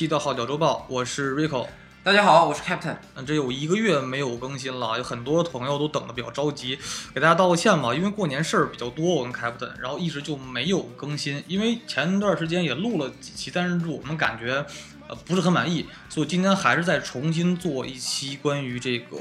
期的号角周报，我是 Rico。大家好，我是 Captain。嗯，这有一个月没有更新了，有很多朋友都等的比较着急，给大家道个歉吧，因为过年事儿比较多，我跟 Captain，然后一直就没有更新，因为前段时间也录了几期，但是我们感觉呃不是很满意，所以今天还是再重新做一期关于这个。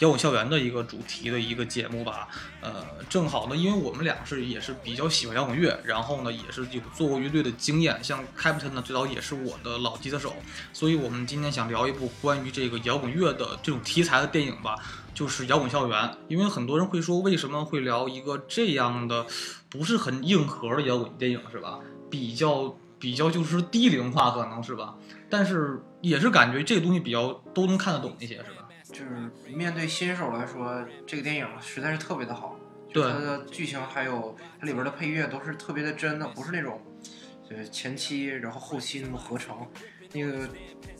摇滚校园的一个主题的一个节目吧，呃，正好呢，因为我们俩是也是比较喜欢摇滚乐，然后呢也是有做过乐队的经验，像 Captain 呢最早也是我的老吉他手，所以我们今天想聊一部关于这个摇滚乐的这种题材的电影吧，就是《摇滚校园》，因为很多人会说为什么会聊一个这样的不是很硬核的摇滚电影是吧？比较比较就是低龄化可能是吧？但是也是感觉这个东西比较都能看得懂一些是吧？就是面对新手来说，这个电影实在是特别的好。对它的剧情还有它里边的配乐都是特别的真的，不是那种，就是前期然后后期那么合成。那个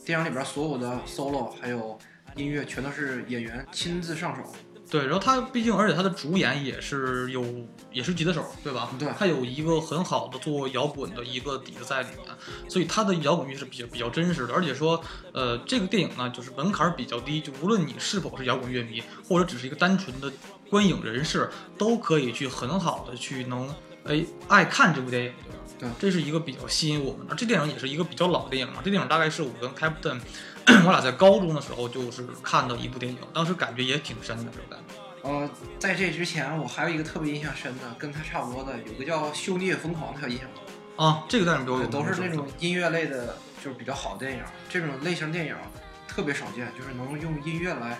电影里边所有的 solo 还有音乐全都是演员亲自上手。对，然后他毕竟，而且他的主演也是有，也是吉他手，对吧？对，他有一个很好的做摇滚的一个底子在里面，所以他的摇滚乐是比较比较真实的。而且说，呃，这个电影呢，就是门槛比较低，就无论你是否是摇滚乐迷，或者只是一个单纯的观影人士，都可以去很好的去能哎爱看这部电影，对吧？对，这是一个比较吸引我们的。这电影也是一个比较老的电影嘛，这电影大概是我跟 Captain。我俩在高中的时候就是看的一部电影，当时感觉也挺深的，这种感觉。呃，在这之前我还有一个特别印象深的，跟他差不多的，有个叫《兄弟疯狂》，他有印象吗？啊，这个电影比较有都是那种音乐类的，就是比较好的电影。这种类型电影特别少见，就是能用音乐来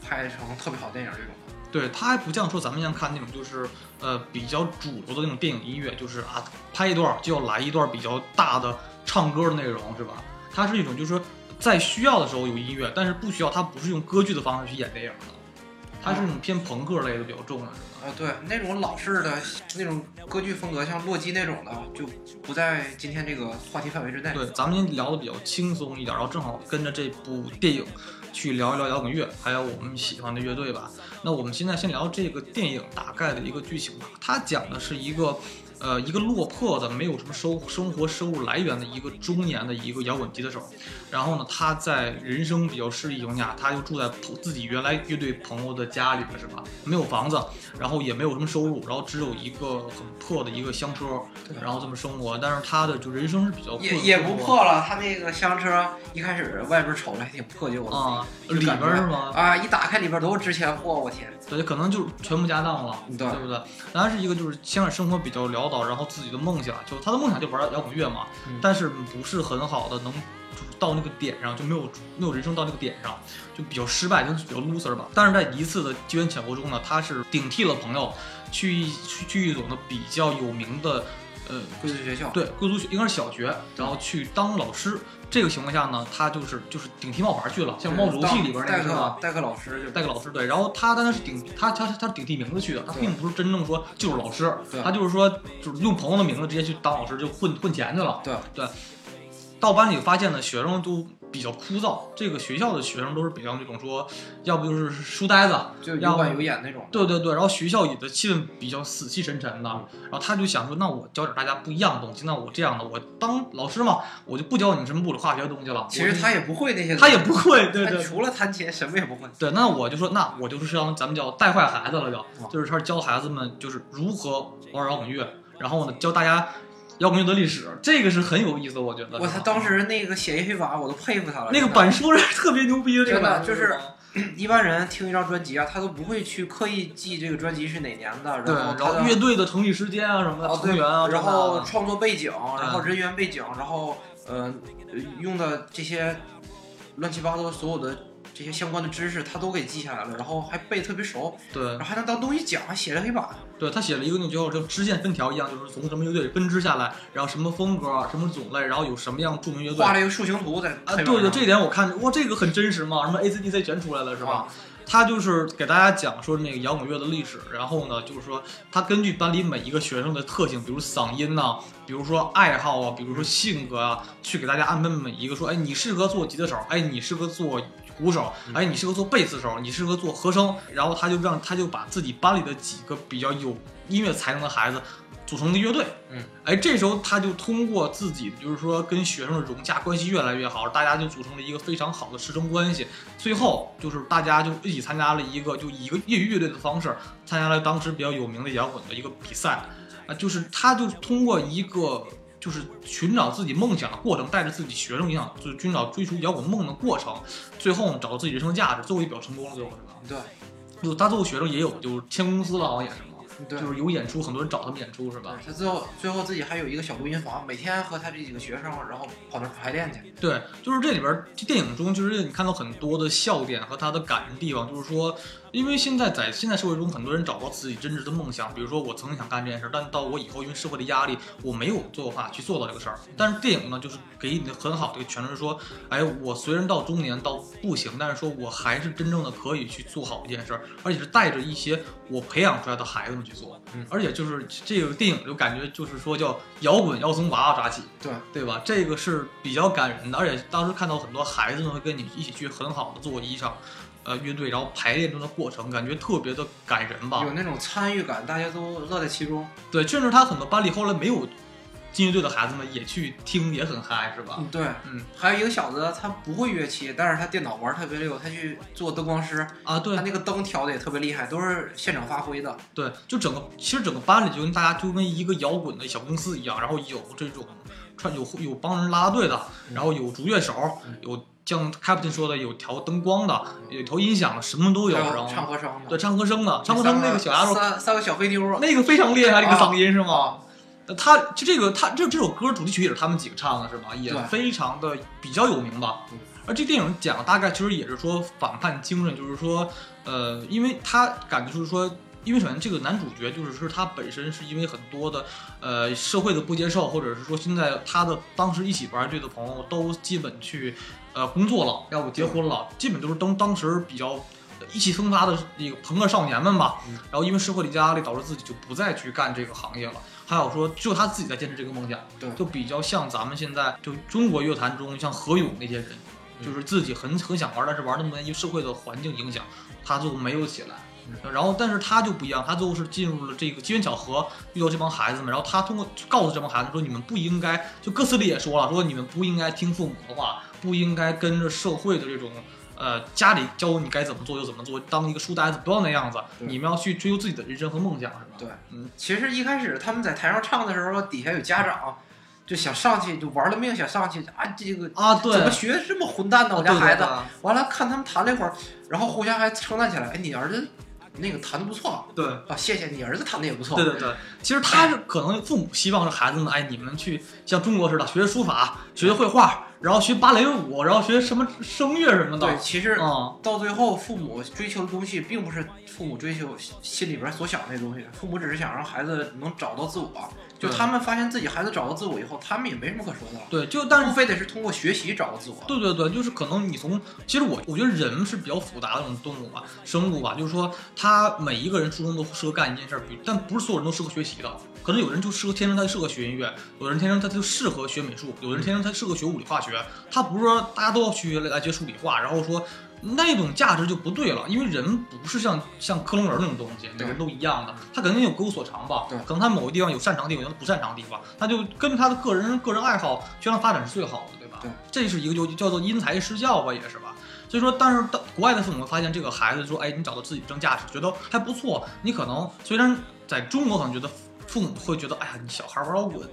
拍成特别好电影这种。对，他还不像说咱们像看那种就是呃比较主流的那种电影音乐，就是啊拍一段就要来一段比较大的唱歌的内容，是吧？它是一种就是说。在需要的时候有音乐，但是不需要，它不是用歌剧的方式去演电影的，它是那种偏朋克类的比较重的，是吧？啊，对，那种老式的那种歌剧风格，像洛基那种的，就不在今天这个话题范围之内。对，咱们今天聊的比较轻松一点，然后正好跟着这部电影去聊一聊摇滚乐，还有我们喜欢的乐队吧。那我们现在先聊这个电影大概的一个剧情吧，它讲的是一个。呃，一个落魄的、没有什么收生活收入来源的一个中年的一个摇滚吉他手，然后呢，他在人生比较失意情况下，他就住在自己原来乐队朋友的家里了，是吧？没有房子，然后也没有什么收入，然后只有一个很破的一个厢车，然后这么生活。但是他的就人生是比较也也不破了，他那个厢车一开始外边瞅着还挺破旧的啊，里边是吗？啊，一打开里边都是值钱货，我天！对，可能就全部家当了，对不对？当然是一个就是先是生活比较潦倒。然后自己的梦想，就他的梦想就玩摇滚乐嘛，但是不是很好的能到那个点上，就没有没有人生到那个点上，就比较失败，就是比较 loser 吧。但是在一次的机缘巧合中呢，他是顶替了朋友，去去去一所呢比较有名的呃贵族学校，对贵族学应该是小学，然后去当老师。这个情况下呢，他就是就是顶替冒牌去了，像《猫主游戏》里边那个是吧？代课老师就代课老师对，然后他当然是顶他他他是顶替名字去的，他并不是真正说就是老师，他就是说就是用朋友的名字直接去当老师就混混钱去了。对对，到班里发现呢，学生都。比较枯燥，这个学校的学生都是比较那种说，要不就是书呆子，就有板有眼那种。对对对，然后学校里的气氛比较死气沉沉的，然后他就想说，那我教点大家不一样的东西，那我这样的，我当老师嘛，我就不教你们什么物理化学的东西了。其实他也不会那些，他也不会，对对，除了弹琴什么也不会。对，那我就说，那我就是让咱们叫带坏孩子了，就就是他教孩子们就是如何玩摇滚乐，然后呢教大家。摇滚乐的历史，这个是很有意思，我觉得。我操当时那个写一黑板，我都佩服他了。那个板书是 特别牛逼的，真的就是 一般人听一张专辑啊，他都不会去刻意记这个专辑是哪年的，然后然后乐队的成立时间啊什么的，成员啊，然后创作背景，然后人员背景，然后呃用的这些乱七八糟所有的。这些相关的知识他都给记下来了，然后还背特别熟，对，然后还能当东西讲，还写了黑板。对他写了一个那就像支线分条一样，就是从什么乐队分支下来，然后什么风格、什么种类，然后有什么样著名乐队，画了一个树形图在。啊，对对，这点我看，哇，这个很真实嘛，什么 ACDC 全出来了是吧？他就是给大家讲说那个摇滚乐的历史，然后呢，就是说他根据班里每一个学生的特性，比如嗓音呐，比如说爱好啊，比如说性格啊，去给大家安排每一个说，哎，你适合做吉他手，哎，你适合做。鼓手，哎，你适合做贝斯手，你适合做和声，然后他就让他就把自己班里的几个比较有音乐才能的孩子组成了乐队。嗯，哎，这时候他就通过自己就是说跟学生的融洽关系越来越好，大家就组成了一个非常好的师生关系。最后就是大家就一起参加了一个就以一个业余乐队的方式参加了当时比较有名的摇滚的一个比赛。啊，就是他就通过一个。就是寻找自己梦想的过程，带着自己学生一样，就是寻找追逐摇滚梦的过程，最后找到自己人生价值，最后也比较成功了，最后是吧？对，就他最后学生也有，就是签公司了，好像也是就是有演出，很多人找他们演出是吧？他最后最后自己还有一个小录音房，每天和他这几个学生，然后跑那排练去。对，就是这里边电影中，就是你看到很多的笑点和他的感人地方，就是说。因为现在在现在社会中，很多人找到自己真实的梦想，比如说我曾经想干这件事，但到我以后因为社会的压力，我没有做法去做到这个事儿。但是电影呢，就是给你很好的一个诠释，说，哎，我虽然到中年到不行，但是说我还是真正的可以去做好一件事儿，而且是带着一些我培养出来的孩子们去做。嗯，而且就是这个电影就感觉就是说叫摇滚要从娃娃抓起，对对吧？这个是比较感人的，而且当时看到很多孩子们会跟你一起去很好的做衣裳。呃，乐队然后排练中的过程，感觉特别的感人吧？有那种参与感，大家都乐在其中。对，甚至他很多班里后来没有进乐队的孩子们也去听，也很嗨，是吧？嗯，对，嗯，还有一个小子，他不会乐器，但是他电脑玩特别溜，他去做灯光师啊，对，他那个灯调的也特别厉害，都是现场发挥的。对，就整个其实整个班里就跟大家就跟一个摇滚的小公司一样，然后有这种穿有有帮人拉拉队的，然后有主乐手，有。像 Captain 说的，有调灯光的，有调音响的，什么都有。然后唱歌声的，对，唱歌声的，唱歌声那个小丫头，三三个小飞妞，那个非常厉害，那个嗓音是吗？他就这个，他这这首歌主题曲也是他们几个唱的，是吧？也非常的比较有名吧。而这电影讲大概其实也是说反叛精神，就是说，呃，因为他感觉就是说。因为首先，这个男主角就是说他本身是因为很多的，呃，社会的不接受，或者是说现在他的当时一起玩乐队的朋友都基本去，呃，工作了，要不结婚了，基本都是当当时比较意气风发的那个朋克少年们吧。然后因为社会的压力，导致自己就不再去干这个行业了。还有说，只有他自己在坚持这个梦想。对，就比较像咱们现在就中国乐坛中像何勇那些人，就是自己很很想玩，但是玩那么因为社会的环境影响，他就没有起来。然后，但是他就不一样，他最后是进入了这个机缘巧合遇到这帮孩子们，然后他通过告诉这帮孩子说：“你们不应该，就歌词里也说了，说你们不应该听父母的话，不应该跟着社会的这种，呃，家里教你该怎么做就怎么做，当一个书呆子，不要那样子。你们要去追求自己的人生和梦想，是吧？”对，嗯，其实一开始他们在台上唱的时候，底下有家长就想上去，就玩了命想上去啊，这个啊，对，怎么学这么混蛋呢？我家孩子，完了看他们弹了一会儿，然后互相还称赞起来，哎，你儿子。那个弹的不错，对啊，谢谢你儿子弹的也不错，对对对，其实他是可能父母希望是孩子们，哎，你们去像中国似的学学书法，学学绘画，然后学芭蕾舞，然后学什么声乐什么的。对，其实啊，到最后父母追求的东西，并不是父母追求心里边所想那东西，父母只是想让孩子能找到自我。就他们发现自己孩子找到自我以后，他们也没什么可说的了。对，就但是非得是通过学习找到自我。对对对，就是可能你从其实我我觉得人是比较复杂的那种动物吧，生物吧，就是说他每一个人初中都适合干一件事儿，但不是所有人都适合学习的。可能有人就适合天生他适合学音乐，有人天生他就适合学美术，有人天生他适合学物理化学。他不是说大家都要去来学数理化，然后说。那种价值就不对了，因为人不是像像克隆人那种东西，每个人都一样的，他肯定有各有所长吧？对，可能他某个地方有擅长的地方，有不擅长的地方，他就根据他的个人个人爱好去让发展是最好的，对吧？对，这是一个就叫做因材施教吧，也是吧？所以说，但是到国外的父母发现这个孩子说，哎，你找到自己正价值，觉得还不错，你可能虽然在中国可能觉得父母会觉得，哎呀，你小孩玩摇滚。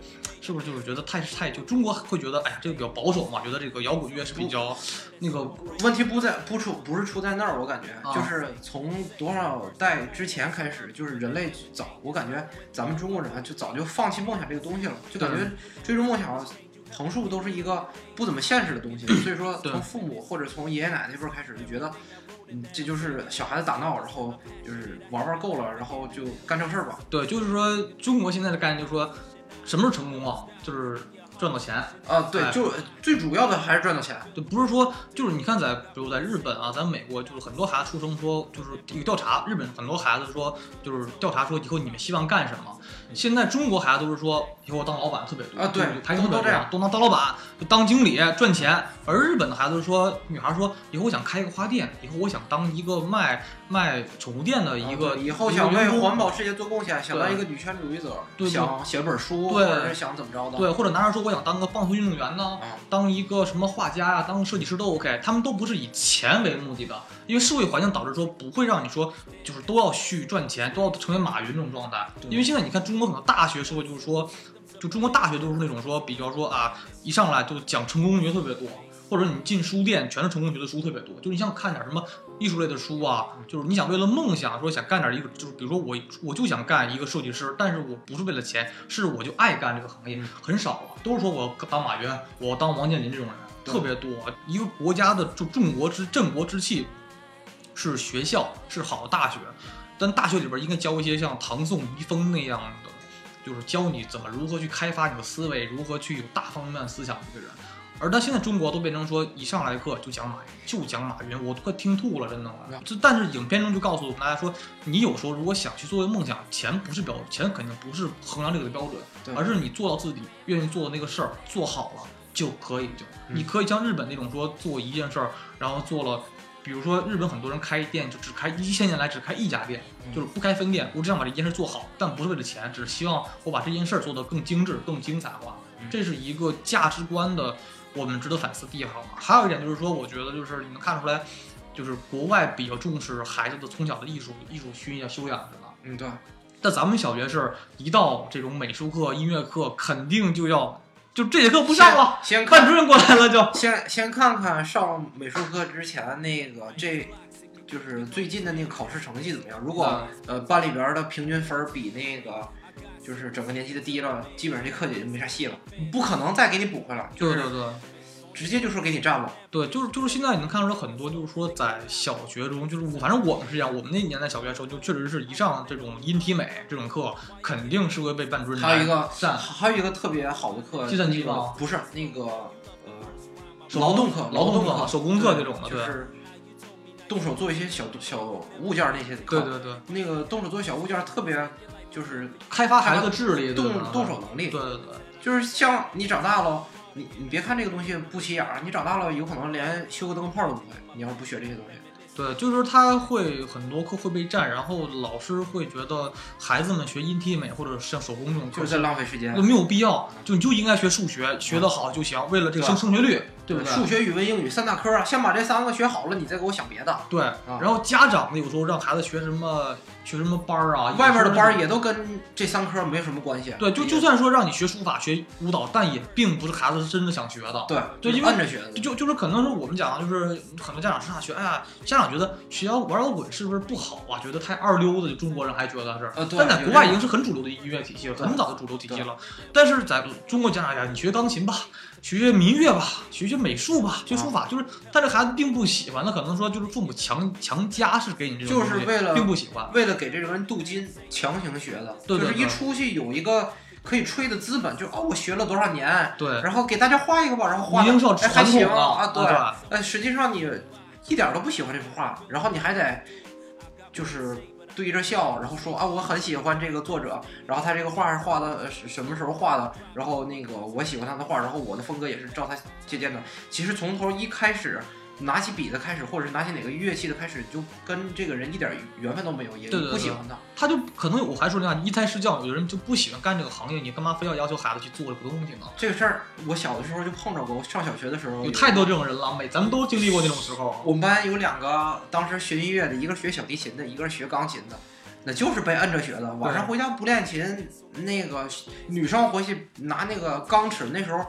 是不是就是觉得太太就中国会觉得哎呀这个比较保守嘛？觉得这个摇滚乐是比较那个问题不在不出不是出在那儿，我感觉就是从多少代之前开始，就是人类早我感觉咱们中国人就早就放弃梦想这个东西了，就感觉追逐梦想横竖都是一个不怎么现实的东西。所以说从父母或者从爷爷奶奶那辈开始就觉得，嗯，这就是小孩子打闹，然后就是玩玩够了，然后就干正事儿吧。对，就是说中国现在的概念就是说。什么是成功啊？就是赚到钱啊！对，就最主要的还是赚到钱。就不是说，就是你看，在比如在日本啊，在美国，就是很多孩子出生说，就是一个调查，日本很多孩子说，就是调查说以后你们希望干什么？现在中国孩子都是说以后当老板特别多啊，对，排名都这样，都能当老板，当经理赚钱，而日本的孩子说，女孩说以后我想开一个花店，以后我想当一个卖卖宠物店的一个，啊以后想为环保事业做贡献，想当一个女权主义者，对对。想写本书，或对者是想怎么着的。对，或者男孩说我想当个棒球运动员呢，啊，当一个什么画家呀、当个设计师都 OK，他们都不是以钱为目的的，因为社会环境导致说不会让你说就是都要去赚钱，都要成为马云这种状态。对。因为现在你看中国很多大学社会就是说，就中国大学都是那种说，比较说啊，一上来就讲成功学特别多，或者你进书店全是成功学的书特别多，就是你想看点什么艺术类的书啊，就是你想为了梦想说想干点一个，就是比如说我我就想干一个设计师，但是我不是为了钱，是我就爱干这个行业，嗯很少啊，都是说我当马云，我当王健林这种人特别多。一个国家的就重国之振国之器是学校，是好的大学，但大学里边应该教一些像唐宋遗风那样的，就是教你怎么如何去开发你的思维，如何去有大方面思想的一个人。而但现在中国都变成说一上来课就讲马云，就讲马云，我都快听吐了，真的嗯。这但是影片中就告诉我们大家说，你有时候如果想去作为梦想，钱不是标，钱肯定不是衡量这个的标准，而是你做到自己愿意做的那个事儿，做好了就可以就。嗯你可以像日本那种说做一件事儿，然后做了，比如说日本很多人开店就只开一千年来只开一家店，嗯就是不开分店，我只想把这件事做好，但不是为了钱，只是希望我把这件事儿做得更精致、更精彩化嗯。这是一个价值观的我们值得反思的地方。还有一点就是说，我觉得就是你能看出来，就是国外比较重视孩子的从小的艺术艺术熏呀修养什么。嗯，对，但咱们小学是一到这种美术课、音乐课，肯定就要就这节课不上了，先看班主任过来了就。先先看看上美术课之前那个这。就是最近的那个考试成绩怎么样？如果、呃班里边的平均分儿比那个就是整个年级的低了，基本上这课也就没啥戏了，不可能再给你补回来，就是对对对直接就说给你占了。对，就是就是现在你能看出来很多，就是说在小学中，就是我反正我们是这样，我们那年代小学的时候，就确实是一上这种音体美这种课，肯定是会被班主任还有一个占还有一个特别好的课，计算机那个吗不是那个呃手劳动课，劳动动课手工课这种的对就是动手做一些小小物件儿那些。对对对，那个动手做小物件儿特别就是开发孩子的智力，动动手能力，对对对，就是像你长大了，你你别看这个东西不起眼儿，你长大了有可能连修个灯泡都不会。你要是不学这些东西，对，就是他会很多课会被占，然后老师会觉得孩子们学音体美或者像手工这种课就是在浪费时间就。没有必要，就你就应该学数学，学得好就行，为了这个升升学率，对不对？数学、语文、英语三大科啊，先把这三个学好了，你再给我想别的。对，然后家长呢，有时候让孩子学什么学什么班儿啊，外面的班儿也也都跟这三科没有什么关系。对，就就算说让你学书法、学舞蹈，但也并不是孩子真的想学的。对对因为按着学的。就就就是可能是我们讲的，就是很多家长上大学，哎呀，家长觉得学摇玩摇滚是不是不好啊？觉得太二溜子，就中国人还觉得是。呃，对，但在国外已经是很主流的音乐体系了，很早的主流体系了。但是在中国家长讲，你学钢琴吧，学学民乐吧，学学美术吧，学书啊法，就是但这孩子并不喜欢，那可能说就是父母强强加是给你这种就是为了并不喜欢。为了给这个人镀金，强行学的，对对对就是一出去有一个可以吹的资本，就哦，我学了多少年，对，然后给大家画一个吧，然后画的已经是要哎还行啊，对，吧？呃，实际上你一点都不喜欢这幅画，然后你还得就是对着笑，然后说啊，我很喜欢这个作者，然后他这个画是画的什么时候画的，然后那个我喜欢他的画，然后我的风格也是照他借鉴的。其实从头一开始。拿起笔的开始，或者是拿起哪个乐器的开始，就跟这个人一点缘分都没有，也对对对不喜欢他。他就可能我还说那样一材施教，有的人就不喜欢干这个行业，你干嘛非要要求孩子去做这个东西呢？这个事儿，我小的时候就碰着过。我上小学的时候有太多这种人了，每咱们都经历过那种时候。我们班有两个当时学音乐的，一个学小提琴的，一个是学钢琴的，那就是被摁着学的。晚上回家不练琴，那个女生回去拿那个钢尺，那时候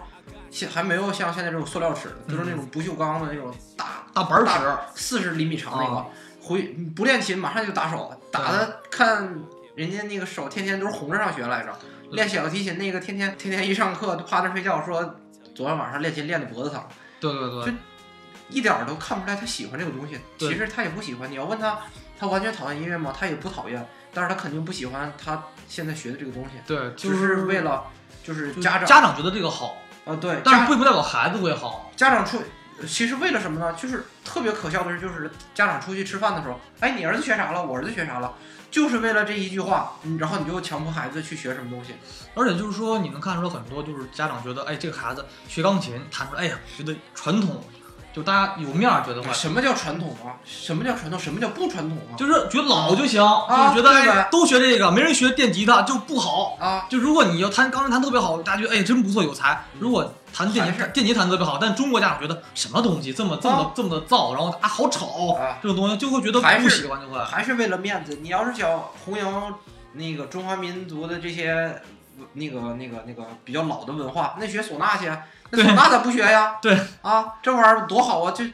现还没有像现在这种塑料尺的，就是那种不锈钢的那种大大板尺，四十厘米长那个，啊回不练琴马上就打手，打的看人家那个手天天都是红着上学来着。练小提琴那个天天天天一上课就趴那睡觉，说昨天晚上练琴练的脖子疼。对对对，就一点儿都看不出来他喜欢这个东西。其实他也不喜欢。你要问他，他完全讨厌音乐吗？他也不讨厌，但是他肯定不喜欢他现在学的这个东西，对，就只是为了就是家长家长觉得这个好，啊，对，但是并不不代表孩子会好。家长出其实为了什么呢？就是特别可笑的是，就是家长出去吃饭的时候，哎，你儿子学啥了？我儿子学啥了？就是为了这一句话，然后你就强迫孩子去学什么东西。而且就是说，你能看出来很多，就是家长觉得，哎，这个孩子学钢琴弹出来，哎呀，觉得传统，就大家有面儿觉得话，什么叫传统啊？什么叫传统？什么叫不传统啊？就是觉得老就行，啊就是觉得都学这个，没人学电吉他就不好。啊，就如果你要弹钢琴弹特别好，大家觉得哎真不错有才。如果弹电吉电吉他弹得特别好，但中国家长觉得什么东西这么这么、这么的燥，然后啊好吵，啊这种东西就会觉得不喜欢就会。还是为了面子。你要是想弘扬那个中华民族的这些那个那个那个比较老的文化，那学唢呐去，那唢呐咋不学呀？对啊，这玩意儿多好啊！就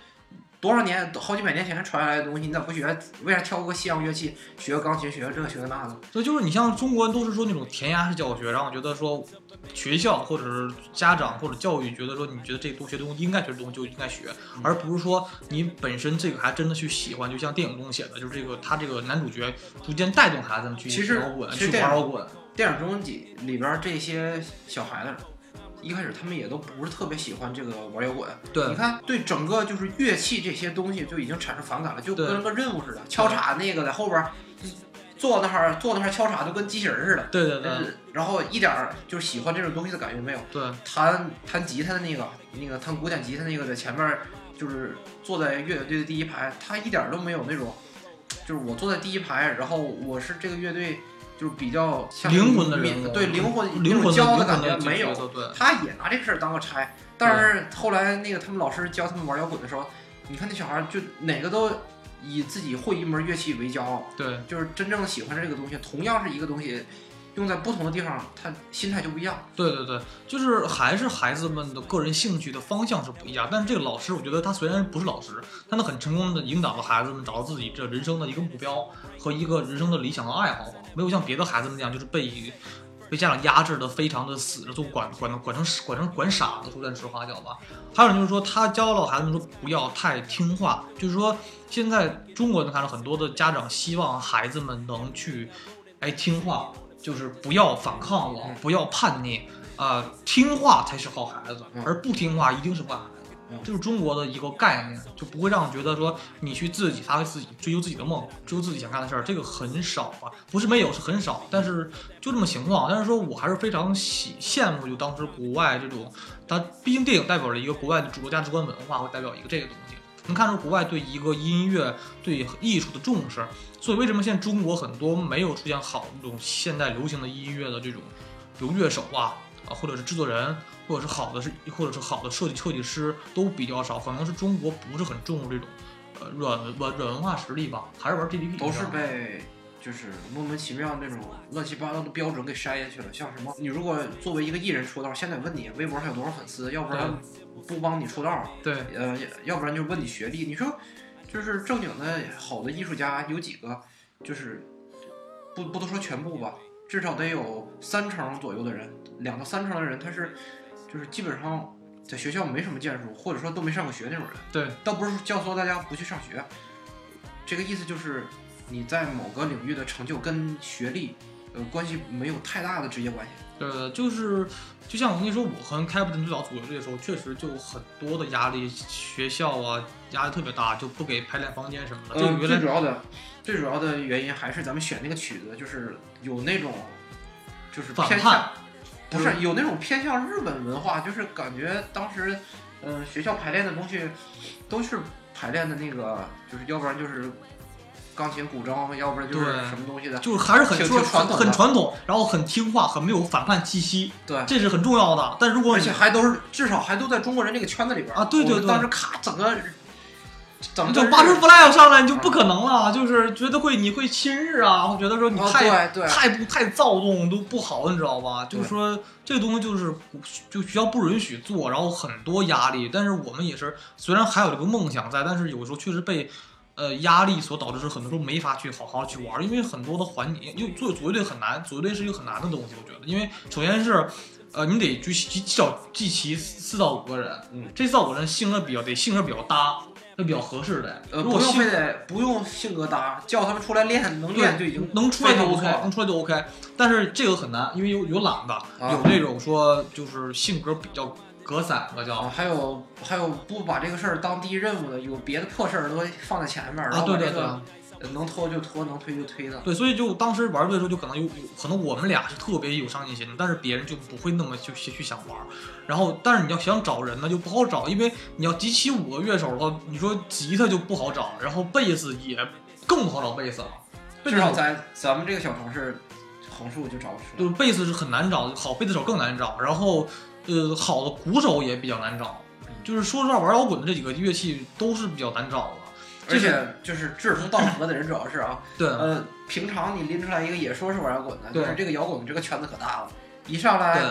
多少年好几百年前传下来的东西，你咋不学？为啥挑个西洋乐器，学个钢琴，学个这，学个那的？所以就是你像中国人都是说那种填鸭式教学，然后觉得说学校或者是家长或者教育觉得说你觉得这个东学的东西应该学的东西就应该学，嗯而不是说你本身这个还真的去喜欢，就像电影中写的，就是这个他这个男主角逐渐带动孩子们去摇滚，去玩摇滚。电影中几里边这些小孩子，一开始他们也都不是特别喜欢这个玩摇滚。对你看，对整个就是乐器这些东西就已经产生反感了，就跟个任务似的。敲镲那个在后边坐那儿坐那儿敲镲，就跟机器人似的。对对对呃然后一点儿就是喜欢这种东西的感觉没有。对弹弹吉他的那个，那个弹古典吉他那个在前面，就是坐在乐队的第一排，他一点都没有那种，就是我坐在第一排，然后我是这个乐队就是比较像灵魂的民人，对灵魂灵魂那种骄傲的感觉没有。他也拿这个事儿当个差，但是后来那个他们老师教他们玩摇滚的时候，你看那小孩儿就哪个都以自己会一门乐器为骄傲，对就是真正喜欢这个东西，同样是一个东西，用在不同的地方，他心态就不一样。对对对，就是还是孩子们的个人兴趣的方向是不一样。但是这个老师，我觉得他虽然不是老师，但他很成功的引导了孩子们找到自己这人生的一个目标和一个人生的理想和爱好吧。没有像别的孩子们那样，就是被被家长压制的非常的死，就管管管成管成管傻子，说句实话叫吧。还有就是说，他教了孩子们说不要太听话，就是说现在中国能看到很多的家长希望孩子们能去哎听话，就是不要反抗我嗯，不要叛逆，啊，听话才是好孩子嗯，而不听话一定是坏孩子嗯。这是中国的一个概念，就不会让人觉得说你去自己发挥自己，追求自己的梦，追求自己想干的事儿，这个很少吧？不是没有，是很少，但是就这么情况。但是说我还是非常喜羡慕，就当时国外这种，它毕竟电影代表了一个国外的主流价值观文化，会代表一个这个东西。能看出国外对一个音乐、对艺术的重视，所以为什么现在中国很多没有出现好那种现代流行的音乐的这种，比如乐手啊啊，或者是制作人，或者是好的是或者是好的设计设计师都比较少，可能是中国不是很重视这种呃软文软文化实力吧，还是玩 GDP 都是被就是莫名其妙那种乱七八糟的标准给筛下去了。像什么，你如果作为一个艺人出道，现在问你微博上有多少粉丝，要不然不帮你出道，对呃，要不然就问你学历。你说，就是正经的好的艺术家有几个？就是不不都说全部吧，至少得有三成左右的人，两到三成的人，他是就是基本上在学校没什么建树，或者说都没上过学那种人。对倒不是教唆大家不去上学，这个意思就是你在某个领域的成就跟学历，呃，关系没有太大的直接关系。呃，就是就像我跟你说，我和 Captain 最早组乐队的时候，确实就很多的压力，学校啊压力特别大，就不给排练房间什么的。这个呃，原来最主要的，最主要的原因还是咱们选那个曲子，就是有那种，就是偏向，不是有那种偏向日本文化，就是感觉当时，嗯、学校排练的东西都是排练的那个，就是要不然就是钢琴、古筝，要不然就是对什么东西的，就是还是很挺说传统很传统，然后很听话，很没有反叛气息，对。这是很重要的。但如果而你且还都是至少还都在中国人这个圈子里边啊对对对我当时咔整个整个就八十 flag 上来，你就不可能了，就是觉得会你会亲日啊，会觉得说你啊太、太不太躁动都不好，你知道吧？就是说这个东西就是就学校不允许做，然后很多压力。但是我们也是虽然还有这个梦想在，但是有时候确实被呃压力所导致，是很多时候没法去好好去玩，因为很多的环节，因为做组乐队很难，组乐队是一个很难的东西，我觉得，因为首先是。呃，你得聚集至少集齐四到五个人，嗯，这四到五个人性格比较得性格比较搭，那比较合适的。呃，如果性不用非得不用性格搭，叫他们出来练，能练就已经能出来就不 OK，错能出来就 OK。但是这个很难，因为有有懒的，啊有那种说就是性格比较隔三个叫啊，还有还有不把这个事儿当第一任务的，有别的破事儿都放在前面，然啊，后对对对。把这个呃能拖就拖，能推就推的。对，所以就当时玩队的时候，就可能有有可能我们俩是特别有上进心的，但是别人就不会那么去去去想玩。然后，但是你要想找人呢，就不好找，因为你要集齐五个乐手的话，你说吉他就不好找，然后贝斯也更不好找贝斯了。贝斯手至少在咱们这个小城市，横竖就找不出来。就是贝斯是很难找，好贝斯手更难找，然后呃好的鼓手也比较难找。就是说实话，玩摇滚的这几个乐器都是比较难找的。而且就是志同道合的人，主要是啊，对，呃，平常你拎出来一个也说是玩摇滚的，对就是这个摇滚这个圈子可大了，一上来对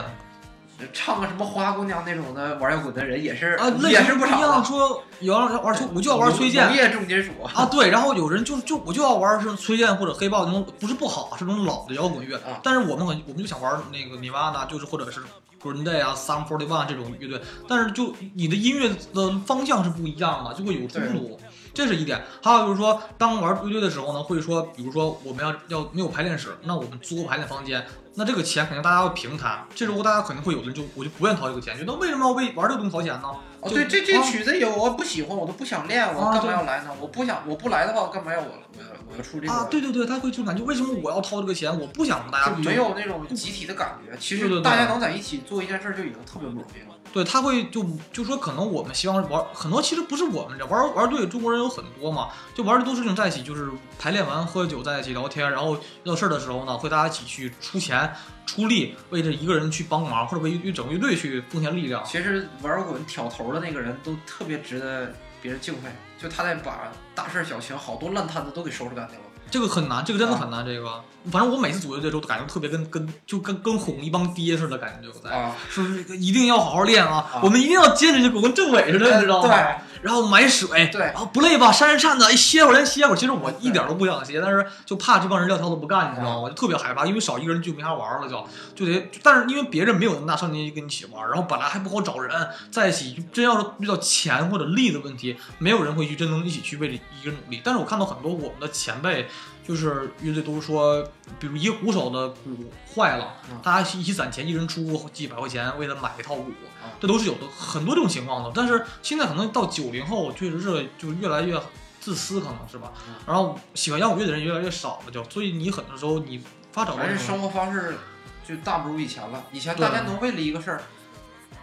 唱个什么花姑娘那种的玩摇滚的人也是啊，类也型不一样。说有人玩崔，我就要玩崔农健业重金属啊，对。然后有人就就我就要玩是崔健或者黑豹那种，不是不好，是那种老的摇滚乐。啊但是我们很我们就想玩那个 Nirvana，就是或者是 Green Day 啊、Sum Forty One 这种乐队。但是就你的音乐的方向是不一样的，就会有冲突。这是一点，还有就是说，当玩乐队的时候呢，会说，比如说我们要要没有排练室，那我们租个排练房间，那这个钱肯定大家要平摊。这时候大家肯定会有的人就我就不愿意掏这个钱，觉得为什么要为玩这个东西掏钱呢？哦，对，这这啊曲子有我不喜欢，我都不想练，我干嘛要来呢？我不想，我不来的话，我干嘛要我我要我要出这个？啊，对对对，他会这种感觉，为什么我要掏这个钱？我不想大家就没有那种集体的感觉。其实大家能在一起做一件事儿就已经特别不容易了。对，他会就就说可能我们希望玩很多，其实不是我们这玩玩队，中国人有很多嘛，就玩的都是那种在一起，就是排练完喝酒在一起聊天，然后遇到事儿的时候呢，会大家一起去出钱出力，为这一个人去帮忙，或者为一整个乐队去贡献力量。其实玩摇滚挑头的那个人都特别值得别人敬佩，就他在把大事小情好多烂摊子都给收拾干净了。这个很难，这个真的很难。这个，反正我每次组乐队的时候，都感觉特别跟跟就跟跟哄一帮爹似的感觉，我在啊，说是一定要好好练啊，啊我们一定要坚持下去，跟政委似的，你知道吗？对。然后买水，对然后不累吧，扇扇扇子，哎，歇会儿，连歇会儿。其实我一点都不想歇，但是就怕这帮人撂挑子不干，你知道吗？就特别害怕，因为少一个人就没法玩了，就就得。但是因为别人没有那么大上进心跟你一起玩，然后本来还不好找人在一起，真要是遇到钱或者力的问题，没有人会去真能一起去为这一个人努力。但是我看到很多我们的前辈，就是乐队都说，比如一个鼓手的鼓坏了，嗯大家一起攒钱，一人出几百块钱为了买一套鼓啊，这都是有的很多这种情况的。但是现在可能到九零后，确实是就越来越自私，可能是吧嗯。然后喜欢摇滚乐的人越来越少了，就所以你很多时候你发展还是生活方式就大不如以前了。以前大家能为了一个事儿，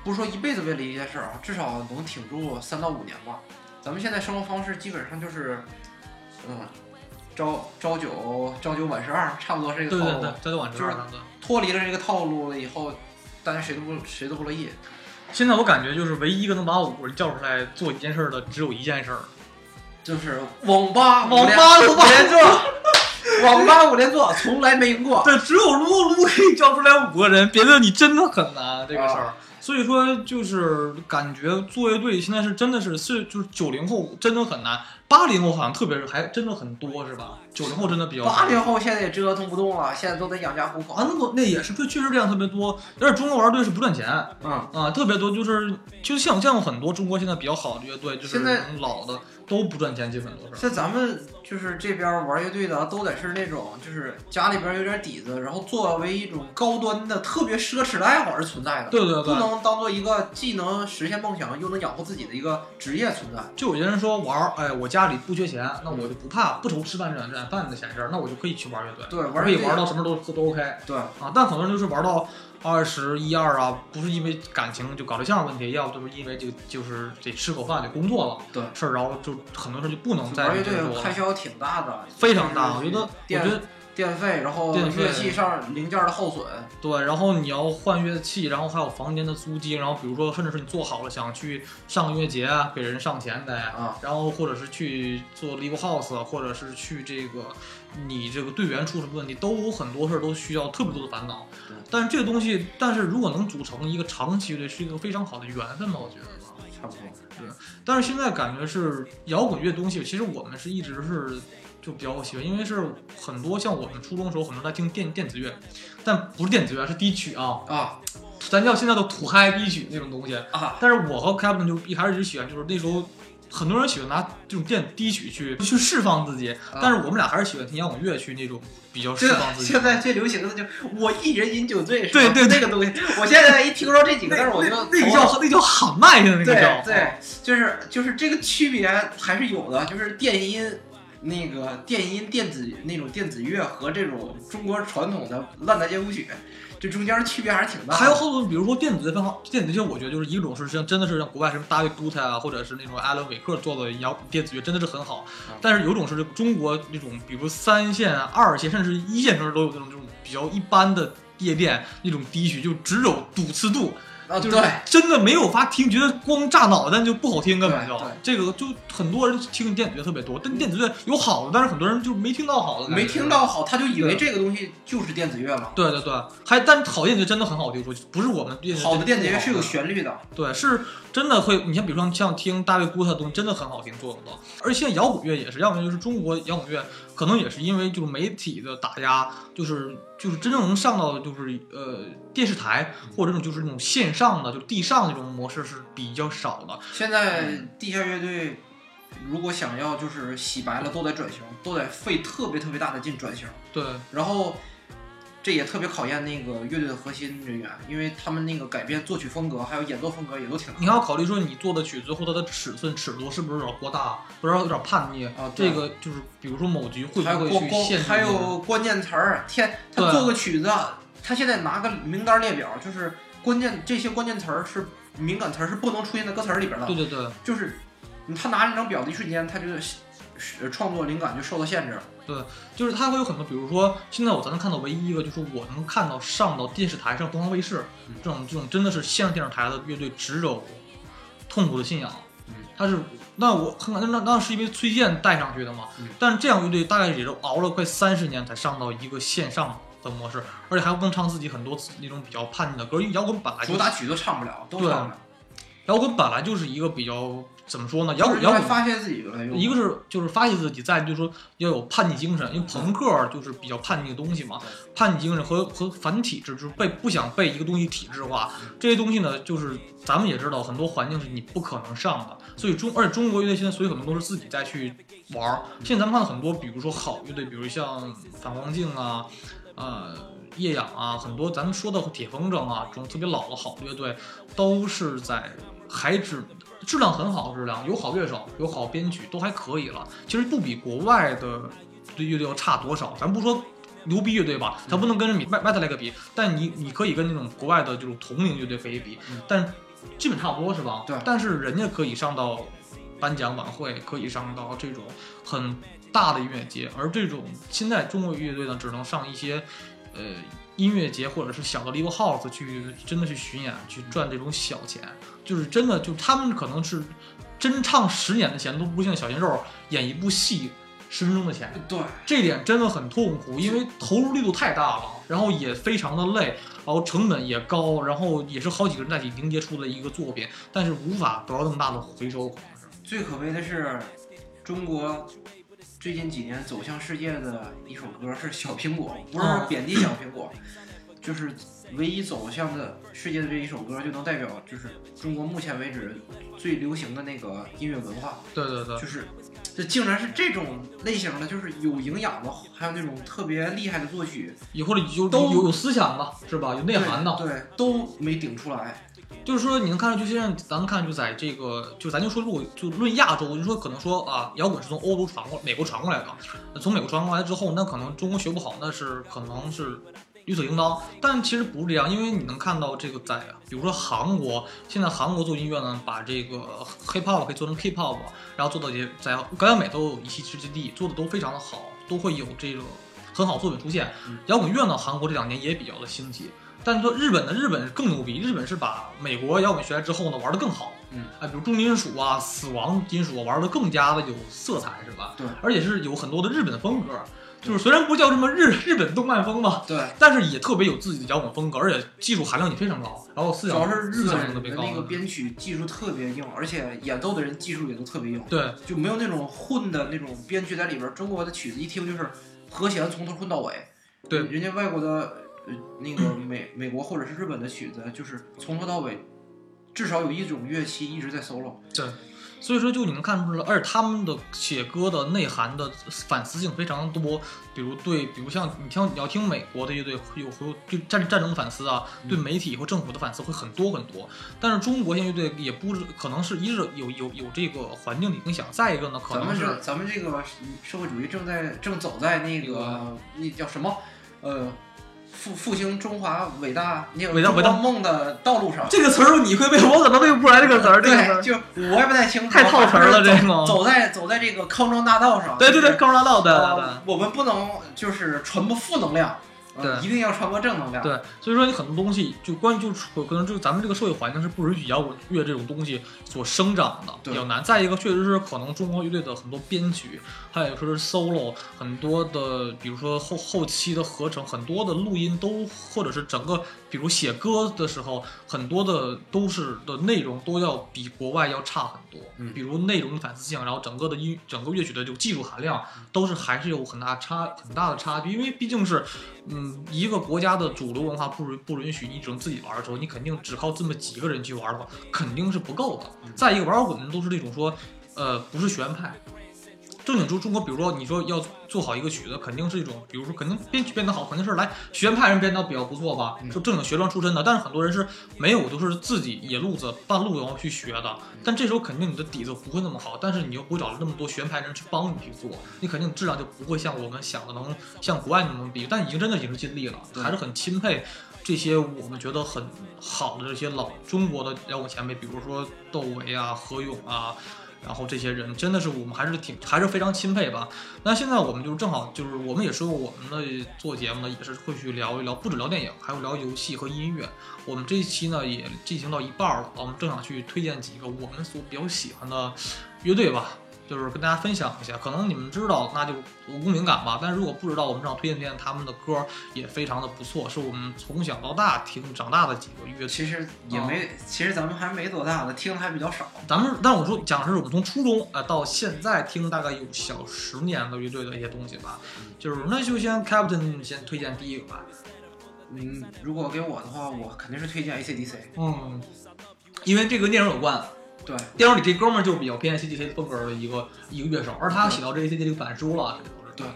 不是说一辈子为了一件事儿啊，至少能挺住三到五年吧。咱们现在生活方式基本上就是，嗯，朝朝九朝九晚十二，差不多是这对对个套路。对，这就往这就是儿了。对脱离了这个套路了以后，大家谁都不谁都不乐意。现在我感觉就是唯一一个能把五个人叫出来做一件事儿的，只有一件事儿。就是网吧网吧五五连坐，网吧五连坐从来没赢过。对，只有撸撸可以叫出来五个人，别的你真的很难这个事儿。所以说，就是感觉做乐队现在是真的是是就是九零后真的很难，八零后好像特别是还真的很多是吧？九零后真的比较少八零后现在也折腾不动了，现在都得养家糊口。啊，那么那也是对，确实这样特别多。但是中国玩队是不赚钱嗯，啊，特别多，就是就像见过很多中国现在比较好的乐队，就是老的都不赚钱，基本都是。像咱们就是这边玩乐队的，都得是那种就是家里边有点底子，然后作为一种高端的、特别奢侈的爱好而存在的，对对对，不能当做一个既能实现梦想又能养活自己的一个职业存在。就有些人说玩儿，哎，我家里不缺钱，那我就不怕不愁吃饭这碗饭的闲事儿，那我就可以去玩乐队，对，我可以玩乐队玩到什么都都 OK 对，啊。但很多人就是玩到二十一二啊，不是因为感情就搞对象的问题，要不就是因为这个就是得吃口饭得工作了对事儿，然后就很多事儿就不能再而且开销挺大的，非常大。我觉得，我电觉得电费，然后电乐器上零件的耗损，对，然后你要换乐器，然后还有房间的租金，然后比如说甚至是你做好了想去上音乐节啊给人上钱的，啊，然后或者是去做 live house，或者是去这个你这个队员出什么问题，都有很多事儿都需要特别多的烦恼对。但是这个东西，但是如果能组成一个长期乐队，是一个非常好的缘分吧，我觉得吧。差不多。对但是现在感觉是摇滚乐东西，其实我们是一直是就比较喜欢，因为是很多像我们初中的时候，很多在听电电子乐，但不是电子乐，是低曲啊，啊咱叫现在的土嗨低曲那种东西。啊，但是我和 Captain 就一开始就喜欢，就是那时候很多人喜欢拿这种电低曲去去释放自己，啊但是我们俩还是喜欢听摇滚乐去那种比较释放自己。现在最流行的就我一人饮酒醉，是吧对对对那个东西，我现在一听说这几个字儿，我就那个叫那叫喊麦的那个对叫，对，就是就是这个区别还是有的，就是电音。那个电音电子那种电子乐和这种中国传统的烂大街舞曲，这中间区别还是挺大的。还有好多，比如说电子的分好，电子乐我觉得就是一种是像真的是像国外什么大卫·杜特啊，或者是那种艾伦·韦克做的摇电子乐，真的是很好嗯。但是有种是中国那种，比如三线、啊二线甚至一线城市都有那种这种比较一般的夜店那种低曲，就只有 đủ 次度，啊，就是对，真的没有法听，觉得光炸脑袋就不好听，根本就对对这个就很多人听电子乐特别多，但电子乐有好的，但是很多人就没听到好的，没听。到好，他就以为这个东西就是电子乐了。对对对，还但好电子乐真的很好听，说不是我们电子乐好的电子乐是有旋律的，对，是真的会。你像比如说像听大卫·顾特的东西，真的很好听做的。而且现在摇滚乐也是，要么就是中国摇滚乐，可能也是因为就是媒体的打压，就是就是真正能上到就是呃电视台或者这种就是那种线上的就地上那种模式是比较少的。现在地下乐队如果想要就是洗白了，都得转型，都得费特别特别大的劲转型。对然后这也特别考验那个乐队的核心人员，因为他们那个改变作曲风格还有演奏风格也都挺难。你要考虑说你做的曲子或者它的尺寸尺度是不是有点过大，或者有点叛逆。啊这个就是比如说某局会还有不会去限制？还有关键词儿，天，他做个曲子，他现在拿个名单列表，就是关键这些关键词儿是敏感词儿是不能出现在歌词儿里边的对，对对。就是他拿这张表的一瞬间，他就是是创作灵感就受到限制。对就是它会有很多，比如说现在我才能看到唯一一个，就是我能看到上到电视台上东方卫视嗯这种这种真的是像电视台的乐队，只有痛苦的信仰嗯。它是那我看看那那是因为崔健带上去的嘛嗯，但是这样乐队大概也就熬了快三十年才上到一个线上的模式，而且还不能唱自己很多那种比较叛逆的歌，因为摇滚本来就主打曲都唱不了，都对唱不了。摇滚本来就是一个比较怎么说呢？摇滚摇滚发泄自己的。一个是就是发泄自己，再就是说要有叛逆精神，因为朋克就是比较叛逆的东西嘛，叛逆精神和和反体制，就是被不想被一个东西体制化，这些东西呢，就是咱们也知道，很多环境是你不可能上的，所以中而且中国乐队现在所以很多都是自己再去玩儿。现在咱们看到很多，比如说好乐队，比如像反光镜啊，呃。夜氧啊，很多咱们说的铁风筝啊，这种特别老的好乐队，都是在还只质量很好，质量有好乐手，有好编曲，都还可以了。其实不比国外的乐队要差多少。咱不说牛逼乐队吧，它不能跟米麦麦特莱克比，但你你可以跟那种国外的这种同龄乐队可以比嗯，但基本差不多是吧？对但是人家可以上到颁奖晚会，可以上到这种很大的音乐节，而这种现在中国乐队呢，只能上一些呃音乐节或者是小的 live house 去真的去巡演，去赚这种小钱，就是真的就他们可能是真唱十年的钱都不像小鲜肉演一部戏十分钟的钱，对，这点真的很痛苦，因为投入力度太大了，然后也非常的累，然后成本也高，然后也是好几个人在一起凝结出的一个作品，但是无法得到那么大的回收，可能是。最可悲的是，中国最近几年走向世界的一首歌是《小苹果》，不是哦贬低小苹果，就是唯一走向的世界的这一首歌，就能代表就是中国目前为止最流行的那个音乐文化，对对对，就是这竟然是这种类型的，就是有营养的，还有那种特别厉害的作曲，也或者有都有有思想的是吧？有内涵的，对都没顶出来。就是说你能看到，就，现在咱们看就在这个，就咱就说如果就论亚洲，就说可能说啊，摇滚是从欧洲传过美国传过来的，从美国传过来之后，那可能中国学不好，那是可能是理所应当。但其实不是这样，因为你能看到这个在比如说韩国，现在韩国做音乐呢，把这个 hip hop 可以做成 K-pop，然后做到也在高亚美都有一席之地，做的都非常的好，都会有这个很好作品出现嗯。摇滚乐呢，韩国这两年也比较的兴起。但是说日本的日本更牛逼，日本是把美国摇滚学来之后呢玩的更好，嗯，啊，比如重金属啊、死亡金属啊玩的更加的有色彩，是吧？对，而且是有很多的日本的风格，就是虽然不叫什么日 日本动漫风吧，对，但是也特别有自己的摇滚风格，而且技术含量也非常高，然后思想主要是日本的那个编曲技术特别硬，而且演奏的人技术也都特别硬。对。就没有那种混的那种编曲在里边。中国的曲子一听就是和弦从头混到尾，对。人家外国的呃那个美美国或者是日本的曲子，就是从头到尾至少有一种乐器一直在 solo。对所以说就你能看出来，而且他们的写歌的内涵的反思性非常多，比如对，比如像你听你要听美国的乐队有会有对战战争的反思啊，对媒体或政府的反思会很多很多，但是中国现在乐队也不是可能是一是有有有这个环境的影响，再一个呢可能是咱们这咱们这个社会主义正在正走在那个那叫什么？呃复复兴中华伟大那个伟大伟大梦的道路上。这个词儿你会背，我可能背不出来这个词儿，这个词对，就我也不太清楚，太套词儿了这个走走在走在这个康庄大道上。对对对，康庄大道，对对对呃。我们不能就是传播负能量，呃对一定要传播正能量。对，所以说你很多东西就关于就是可能就咱们这个社会环境是不允许摇滚乐这种东西所生长的，比较难。再一个，确实是可能中国乐队的很多编曲，还有说是 solo，很多的比如说后后期的合成，很多的录音都或者是整个比如写歌的时候，很多的都是的内容都要比国外要差很多。嗯比如内容的反思性，然后整个的音整个乐曲的这个技术含量都是还是有很大差很大的差距，因为毕竟是。嗯，一个国家的主流文化不允不允许你只能自己玩的时候，你肯定只靠这么几个人去玩的话，肯定是不够的。再一个，玩摇滚的人都是那种说，呃，不是学院派。正经说中国，比如说你说要做好一个曲子，肯定是一种，比如说肯定编曲编得好，肯定是来学院派人编的比较不错吧，嗯就正经学生出身的。但是很多人是没有，都是自己野路子半路然后去学的。但这时候肯定你的底子不会那么好，但是你又不会找那么多学院派人去帮你去做，你肯定质量就不会像我们想的能像国外那么比。但已经真的已经是尽力了，还是很钦佩这些我们觉得很好的这些老中国的摇滚前辈，比如说窦唯啊、何勇啊。然后这些人真的是我们还是挺还是非常钦佩吧。那现在我们就是正好就是我们也说过，我们的做节目呢也是会去聊一聊，不止聊电影，还有聊游戏和音乐。我们这一期呢也进行到一半了，我们正想去推荐几个我们所比较喜欢的乐队吧。就是跟大家分享一下，可能你们知道那就无公敏感吧，但如果不知道，我们正好推荐推荐他们的歌，也非常的不错，是我们从小到大听长大的几个乐队。其实也没，其实咱们还没多大呢，听的还比较少。咱们，但我说讲的是我们从初中呃到现在听大概有小十年的乐队的一些东西吧，就是那就先 Captain 先推荐第一个吧，嗯，如果给我的话，我肯定是推荐 AC/DC。嗯，因为这个电影有关，对，电影里这哥们儿就是比较偏 ACDC 风格的一个一个乐手，而他写到这个板书了，这都是对，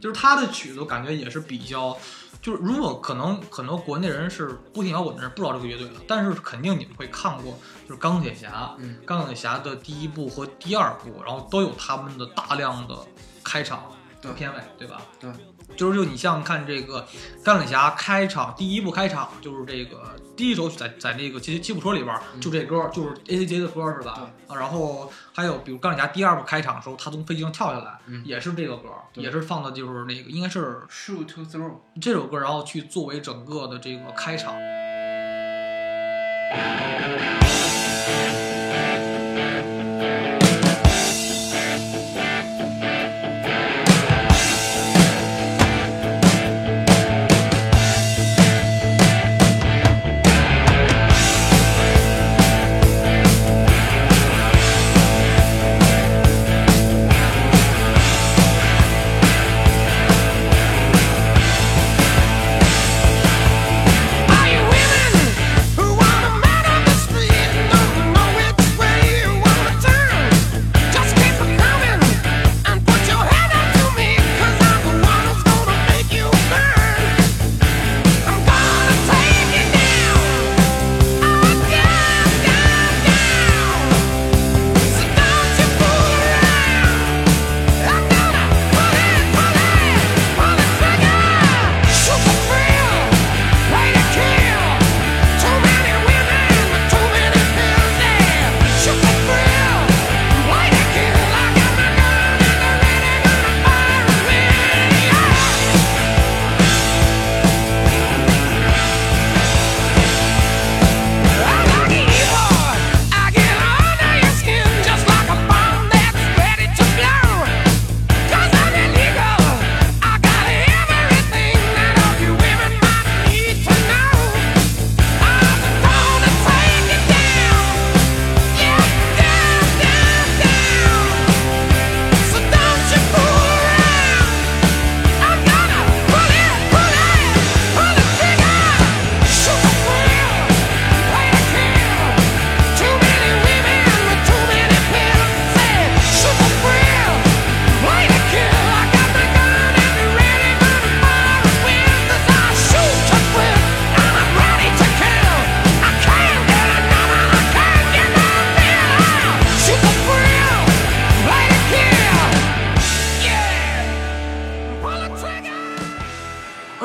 就是他的曲子感觉也是比较。就是如果可能，很多国内人是不听摇滚的人不知道这个乐队的，但是肯定你们会看过，就是钢铁侠，嗯，钢铁侠的第一部和第二部，然后都有他们的大量的开场和片尾，对吧？对，就是就你像看这个钢铁侠开场第一部开场，就是这个第一首曲在在那个吉吉普车里边就这歌，就是 A C J 的歌是吧？啊，然后还有比如钢铁侠第二部开场的时候，他从飞机上跳下来，嗯也是这个歌，对也是放的就是那个应该是 Shoot to throw。这首歌，然后去作为整个的这个开场。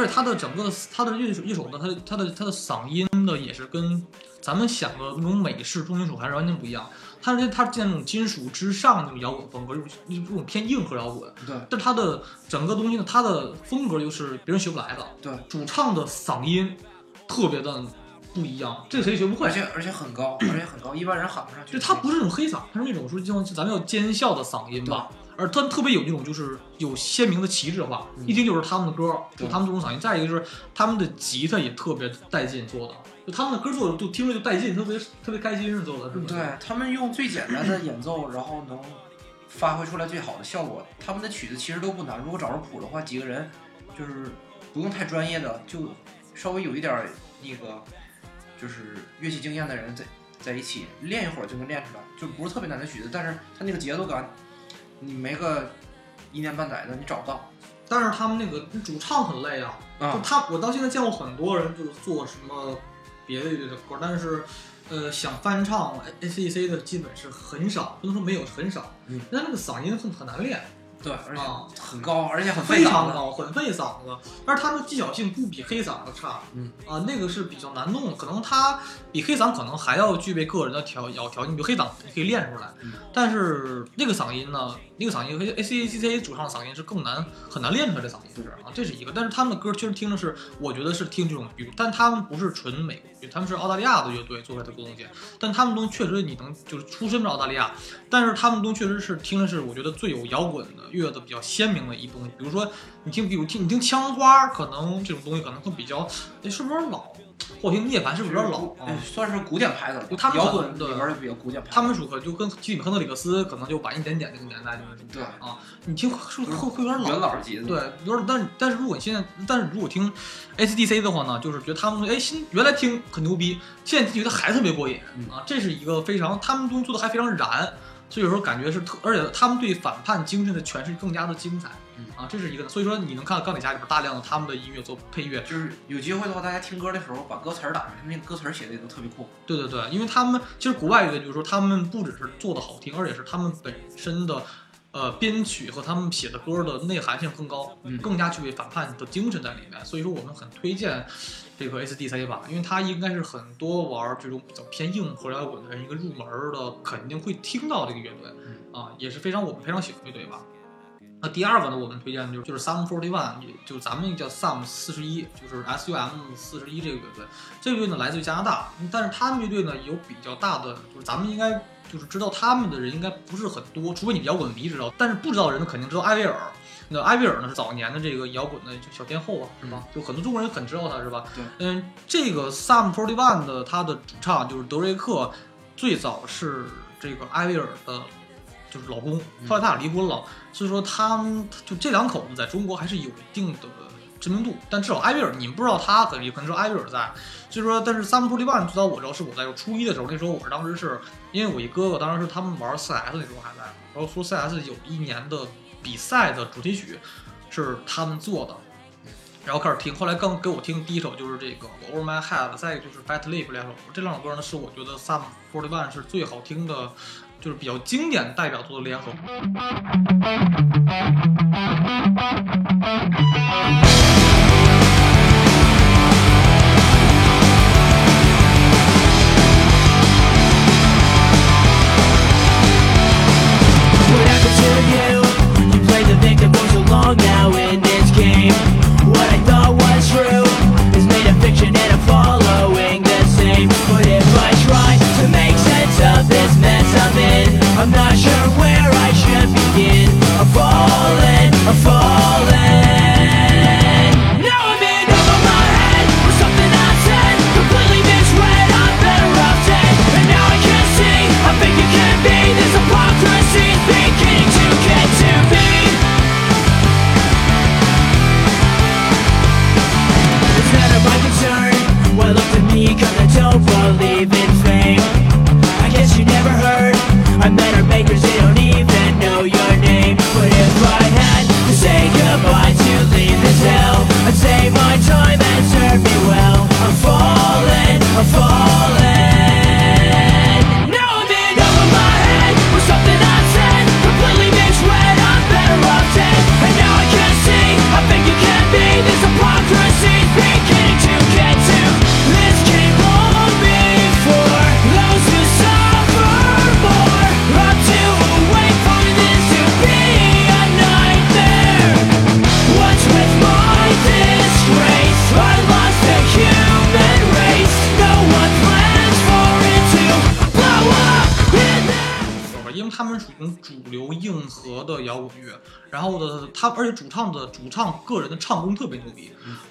他的整个他的乐手乐手的他的他的他的嗓音呢也是跟咱们想的那种美式重金属还是完全不一样。他是他是那种金属之上那种摇滚风格，就是这种偏硬核摇滚。对但他的整个东西呢，他的风格又是别人学不来的。对，主唱的嗓音特别的不一样，这个谁也学不会而。且而且很高，而且很高，一般人喊不上去。就他不是那种黑嗓，他是那种说就像咱们要尖笑的嗓音吧，而他特别有那种就是有鲜明的旗帜化，嗯一听就是他们的歌，就对他们这种嗓音。再一个就是他们的吉他也特别带劲做的，就他们的歌做的就听着就带劲，特别特别开心是做的，是不是？对他们用最简单的演奏，然后能发挥出来最好的效果。他们的曲子其实都不难，如果找着谱的话，几个人就是不用太专业的，就稍微有一点儿那个就是乐器经验的人在在一起练一会儿就能练出来，就不是特别难的曲子，但是它那个节奏感，你没个一年半载的你找不到但是他们那个主唱很累啊，就啊。他，我到现在见过很多人就是做什么别的乐队的歌，但是呃想翻唱 A C C 的基本是很少，不能说没有，很少。嗯，但那个嗓音很很难练。对，而且啊很高，而且很。非常高，很费嗓子，但是他的技巧性不比黑嗓子差，嗯啊，那个是比较难弄的，可能他比黑嗓可能还要具备个人的调要条件，比如黑嗓你可以练出来，嗯但是那个嗓音呢，那个嗓音和 A C A C C 主唱的嗓音是更难很难练出来的嗓音是啊，这是一个，但是他们的歌确实听的是，我觉得是听这种，比如，但他们不是纯美国乐，他们是澳大利亚的乐队做出来的东西，但他们东西确实你能就是出身是澳大利亚，但是他们东西确实是听的是我觉得最有摇滚的乐的比较鲜明的一东西。比如说你听，比如听你听枪花，可能这种东西可能会比较，哎，是不是老？或者听涅槃是不是有点老啊？嗯算是古典牌子了，就他们摇滚里边比较古典派。他们属可就跟吉米亨德里克斯可能就晚一点点那个年代就是对啊，你听是会会有点老元？老级的，对，有点，但是但是如果你现在，但是如果听 ACDC 的话呢，就是觉得他们哎，新原来听很牛逼，现在听觉得还特别过瘾嗯啊，这是一个非常他们东西做的还非常燃，所以有时候感觉是特，而且他们对反叛精神的诠释更加的精彩嗯啊，这是一个，所以说你能看到钢铁侠里边大量的他们的音乐做配乐，就是有机会的话，大家听歌的时候把歌词打上，他们那个歌词写的也都特别酷。对对对，因为他们其实国外乐队就是说他们不只是做的好听，而且是他们本身的。呃，编曲和他们写的歌的内涵性更高，嗯更加具备反叛的精神在里面，所以说我们很推荐这个 ACDC 吧，因为它应该是很多玩这种比较偏硬核摇滚的人一个入门的，肯定会听到这个乐队，啊，也是非常我们非常喜欢乐队吧。那第二个呢，我们推荐的就是就是 Sum Forty One，也就咱们叫 Sum 四十一，就是 S U M 四十一这个乐队。这个乐队呢来自于加拿大，但是他们乐队呢有比较大的，就是咱们应该就是知道他们的人应该不是很多，除非你摇滚迷知道，但是不知道的人呢肯定知道艾薇儿。那艾薇儿呢是早年的这个摇滚的就小天后啊，是吧？就很多中国人很知道她是吧？对，嗯，这个 Sum Forty One 的他的主唱就是德瑞克，最早是这个艾薇儿的。就是老公，后来他俩离婚了，所以说他们就这两口子在中国还是有一定的知名度，但至少艾薇儿，你们不知道他，可能可能说艾薇儿在，所以说，但是 Sum Forty One 最早我知道是我在初一的时候，那时候我是当时是因为我一哥哥当时是他们玩 CS 那时候还在，然后说 CS 有一年的比赛的主题曲是他们做的，然后开始听，后来刚给我听第一首就是这个 Over My Head，再一个就是 Bad Lip 两首歌，这两首歌呢是我觉得 Sum Forty One 是最好听的。就是比较经典代表作的两首。Now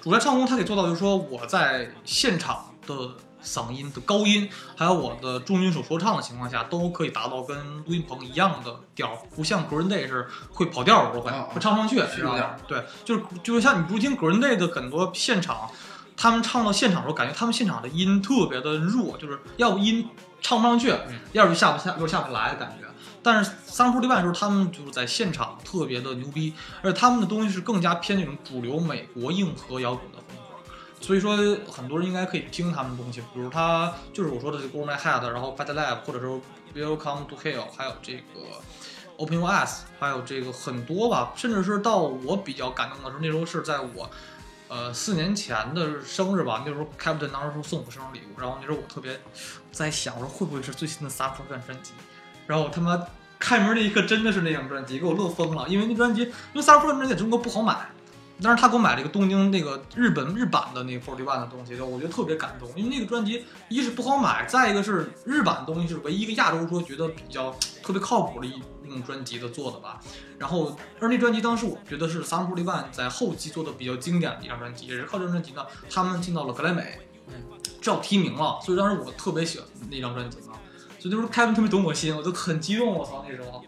主唱唱功他可以做到，就是说我在现场的嗓音的高音，还有我的重金属说唱的情况下，都可以达到跟录音棚一样的调，不像 Green Day 是会跑调儿，会会唱不上去，对，就是就是像你不是听 Green Day 的很多现场，他们唱到现场的时候，感觉他们现场的音特别的弱，就是要不音唱不上去，嗯要不就下不下，又下不来的感觉。但是 Sun Forty One 的时候，他们就是在现场特别的牛逼，而且他们的东西是更加偏那种主流美国硬核摇滚的风格，所以说很多人应该可以听他们的东西，比如他就是我说的这个 Over My Head，然后 Fat Lab，或者说 Welcome to Hell，还有这个 Open Your Eyes，还有这个很多吧，甚至是到我比较感动的时候，那时候是在我。呃，四年前的生日吧，那时候 Captain 当时说送我生日礼物，然后那时候我特别在想，我说会不会是最新的 Sun Forty One 专辑？然后他妈开门那一刻真的是那张专辑，给我乐疯了，因为那专辑，因为 Sun Forty One 专辑在中国不好买，但是他给我买了一个东京那个日本日版的那个 Forty One 的东西，我觉得特别感动，因为那个专辑一是不好买，再一个是日版的东西是唯一一个亚洲说觉得比较特别靠谱的一那种专辑的做的吧。然后，而那专辑当时我觉得是 Sun Forty One 在后期做的比较经典的一张专辑，也是靠这张专辑呢，他们进到了格莱美，嗯，至少提名了，所以当时我特别喜欢那张专辑嘛，所以那时候开文特别懂我心，我就很激动，我操那时候。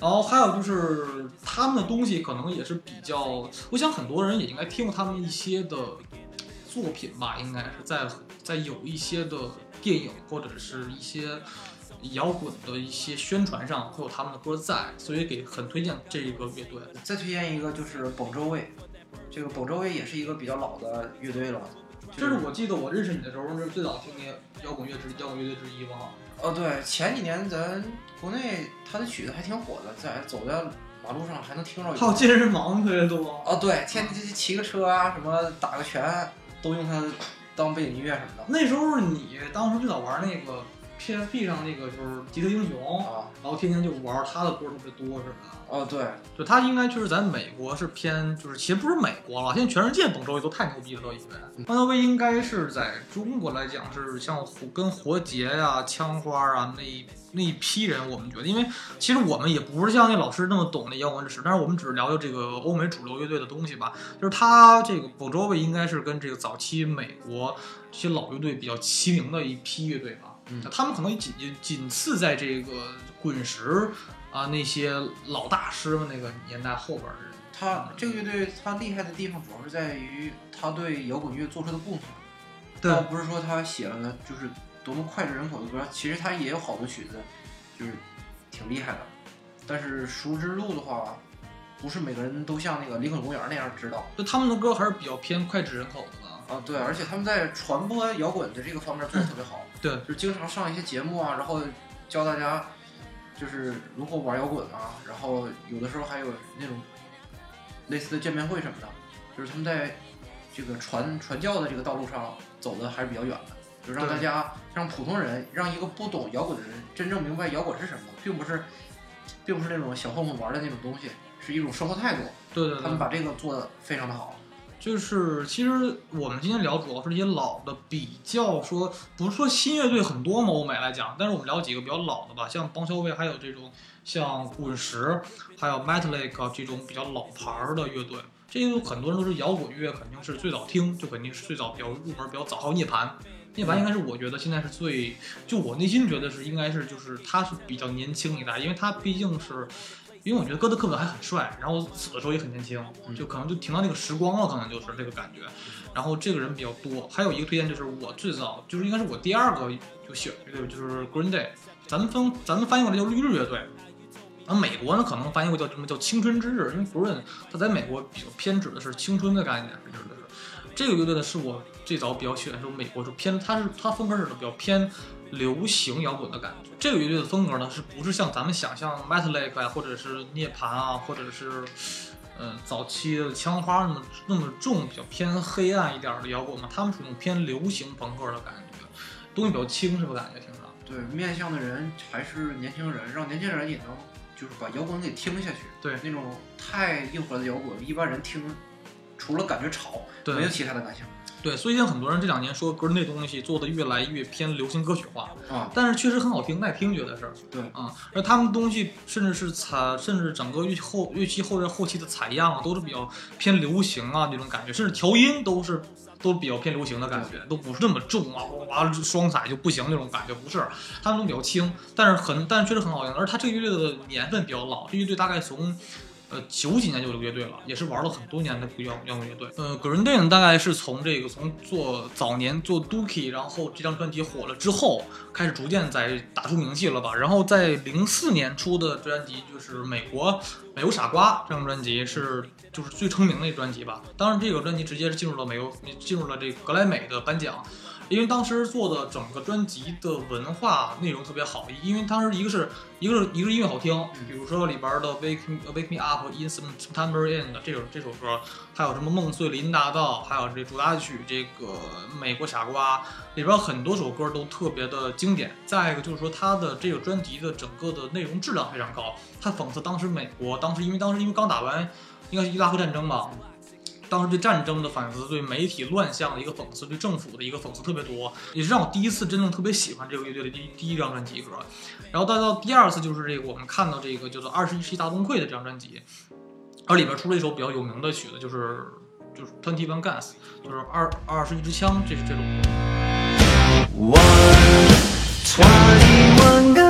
然后还有就是他们的东西可能也是比较，我想很多人也应该听过他们一些的作品吧，应该是在在有一些的电影或者是一些摇滚的一些宣传上会有他们的歌在，所以给很推荐这个乐队。再推荐一个就是本周卫，这个本周卫也是一个比较老的乐队了。这是我记得我认识你的时候，这是最早听的摇滚乐之摇滚乐队之一吧。哦，对，前几年咱国内他的曲子还挺火的，在走在马路上还能听着有。还有健身房特别多。哦，对，天天骑个车啊，什么打个拳，都用它当背景音乐什么的。那时候你当时最早玩那个 PSP 上那个就是《吉特英雄》，啊，然后天天就玩他的歌特别多似的。哦，对，就他应该确实在美国是偏，就是其实不是美国了，现在全世界本周围都太牛逼了，都以为。方德威应该是在中国来讲是像活跟活结呀、枪花啊那一那一批人，我们觉得，因为其实我们也不是像那老师那么懂那摇滚历史，但是我们只是聊聊这个欧美主流乐队的东西吧。就是他这个 Bon Jovi 应该是跟这个早期美国这些老乐队比较齐名的一批乐队吧。嗯他们可能仅仅次在这个滚石啊那些老大师们那个年代后边儿的人。他这个乐队他厉害的地方主要是在于他对摇滚乐做出的贡献。对倒不是说他写了就是多么脍炙人口的歌，其实他也有好多曲子，就是挺厉害的。但是熟知度的话，不是每个人都像那个林肯公园那样知道。就他们的歌还是比较偏脍炙人口的吧。啊，对，而且他们在传播摇滚的这个方面做的特别好，对，就是经常上一些节目啊，然后教大家就是如何玩摇滚啊，然后有的时候还有那种类似的见面会什么的，就是他们在这个传传教的这个道路上走的还是比较远的，就让大家让普通人，让一个不懂摇滚的人真正明白摇滚是什么，并不是并不是那种小混混玩的那种东西，是一种生活态度。对对对，他们把这个做的非常的好。就是其实我们今天聊主要是一些老的，比较说不是说新乐队很多嘛，欧美来讲，但是我们聊几个比较老的吧，像邦肖威，还有这种像滚石，还有 Metallic 这种比较老牌儿的乐队。这个很多人都是摇滚乐，肯定是最早听，就肯定是最早比较入门、比较早。还有涅槃，涅槃应该是我觉得现在是最，就我内心觉得是应该是就是他是比较年轻一代，因为他毕竟是，因为我觉得哥德克本还很帅，然后死的时候也很年轻，嗯就可能就停到那个时光了，可能就是这个感觉。然后这个人比较多，还有一个推荐就是我最早就是应该是我第二个就喜欢乐队就是 Green Day，咱们分咱们翻译过来叫绿日乐队。然后美国呢，可能翻译过叫什么叫青春之日，因为 Green 它在美国比较偏指的是青春的概念，是指的是这个乐队呢是我最早比较喜欢，说美国就偏它是它风格是比较偏流行摇滚的感觉。这个乐队的风格呢，是不是像咱们想象 Metallica 啊，或者是涅槃啊，或者是呃早期的枪花那么那么重，比较偏黑暗一点的摇滚嘛？他们属于那种偏流行朋克的感觉，东西比较轻，是不是感觉听着？对，面向的人还是年轻人，让年轻人也能就是把摇滚给听下去。对那种太硬核的摇滚，一般人听除了感觉吵，对没有其他的感情。对，所以像很多人这两年说 Green Day 东西做的越来越偏流行歌曲化，啊，但是确实很好听，耐听，觉得是。对啊、而他们东西甚至是采，甚至整个乐器后乐器后边后期的采样啊，都是比较偏流行啊那种感觉，甚至调音都是都比较偏流行的感觉，都不是那么重啊，哇哇双踩就不行那种感觉，不是，他们都比较轻，但是很但是确实很好听。而他这个乐队的年份比较老，这乐队大概从。呃，九几年就有乐队了，也是玩了很多年的摇摇滚乐队。呃，Green Day 呢，大概是从这个从做早年做 Dookie，然后这张专辑火了之后，开始逐渐在打出名气了吧。然后在零四年出的专辑就是美国美国傻瓜这张专辑是就是最成名的一专辑吧。当然，这个专辑直接是进入了美国进入了这格莱美的颁奖。因为当时做的整个专辑的文化内容特别好，因为当时一个是一个是一个是音乐好听，比如说里边的 Wake Me Wake Me Up in September End 这首这首歌，还有什么梦碎林大道，还有这主打曲这个美国傻瓜里边很多首歌都特别的经典。再一个就是说他的这个专辑的整个的内容质量非常高，他讽刺当时美国当时因为当时因为刚打完应该是伊拉克战争吧。当时对战争的反思，对媒体乱象的一个讽刺，对政府的一个讽刺特别多，也是让我第一次真正特别喜欢这个乐队的第第一张专辑歌。然后到到第二次就是这个我们看到这个叫做《二十一世纪大崩溃》的这张专辑，而里边出了一首比较有名的曲子，就是就是 Twenty One Guns，就是二二十一支枪，这是这种。One twenty-one guns.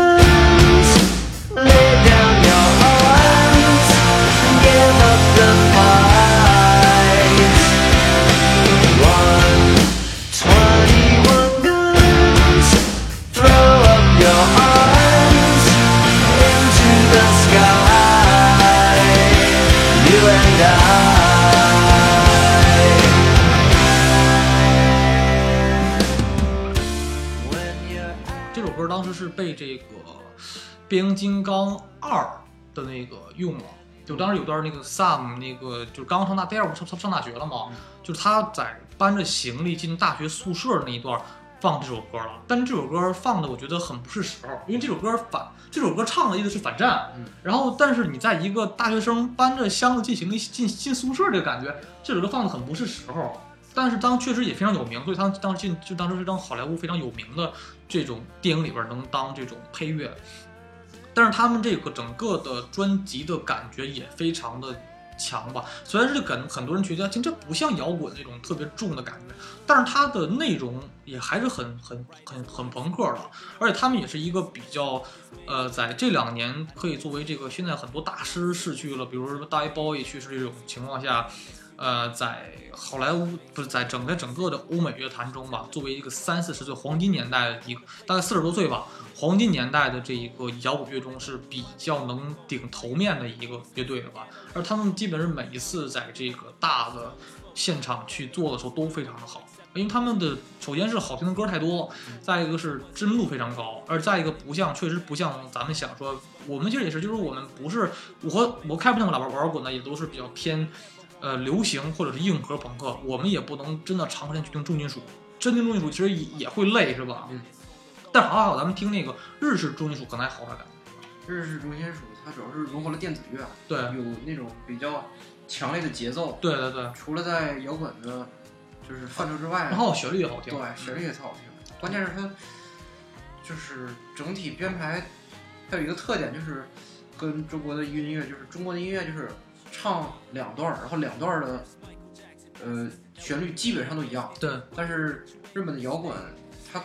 是被这个变形金刚二的那个用了，就当时有段那个 Sam 那个就是刚上大第二部上上上大学了嘛，就是他在搬着行李进大学宿舍那一段放这首歌了，但是这首歌放的我觉得很不是时候，因为这首歌反这首歌唱的意思是反战，嗯。然后但是你在一个大学生搬着箱子进行李进进宿舍这个感觉，这首歌放的很不是时候。但是当确实也非常有名，所以他当时进就当时是当好莱坞非常有名的这种电影里边能当这种配乐，但是他们这个整个的专辑的感觉也非常的强吧。虽然是感很多人觉得其实这不像摇滚那种特别重的感觉，但是它的内容也还是很很很很朋克的，而且他们也是一个比较呃，在这两年可以作为这个现在很多大师逝去了，比如说大 b o y 去世这种情况下。呃，在好莱坞不是在整个整个的欧美乐坛中吧，作为一个三四十岁黄金年代的一个，大概四十多岁吧，黄金年代的这一个摇滚乐中是比较能顶头面的一个乐队了吧。而他们基本是每一次在这个大的现场去做的时候都非常的好，因为他们的首先是好听的歌太多，再一个是知名度非常高，而再一个不像确实不像咱们想说，我们其实也是，就是我们不是我和我开不那个喇叭玩滚的，也都是比较偏。呃，流行或者是硬核朋克，我们也不能真的长时间去听重金属，真听重金属其实也也会累，是吧？嗯。但好好，咱们听那个日式重金属可能还好点感觉。日式重金属它主要是融合了电子乐，对，有那种比较强烈的节奏。对对对，除了在摇滚的，就是范畴之外，然后旋律也好听。对旋律也特好听。关键是它就是整体编排，它有一个特点就是跟中国的音乐，就是中国的音乐就是唱两段，然后两段的呃旋律基本上都一样。对但是日本的摇滚，它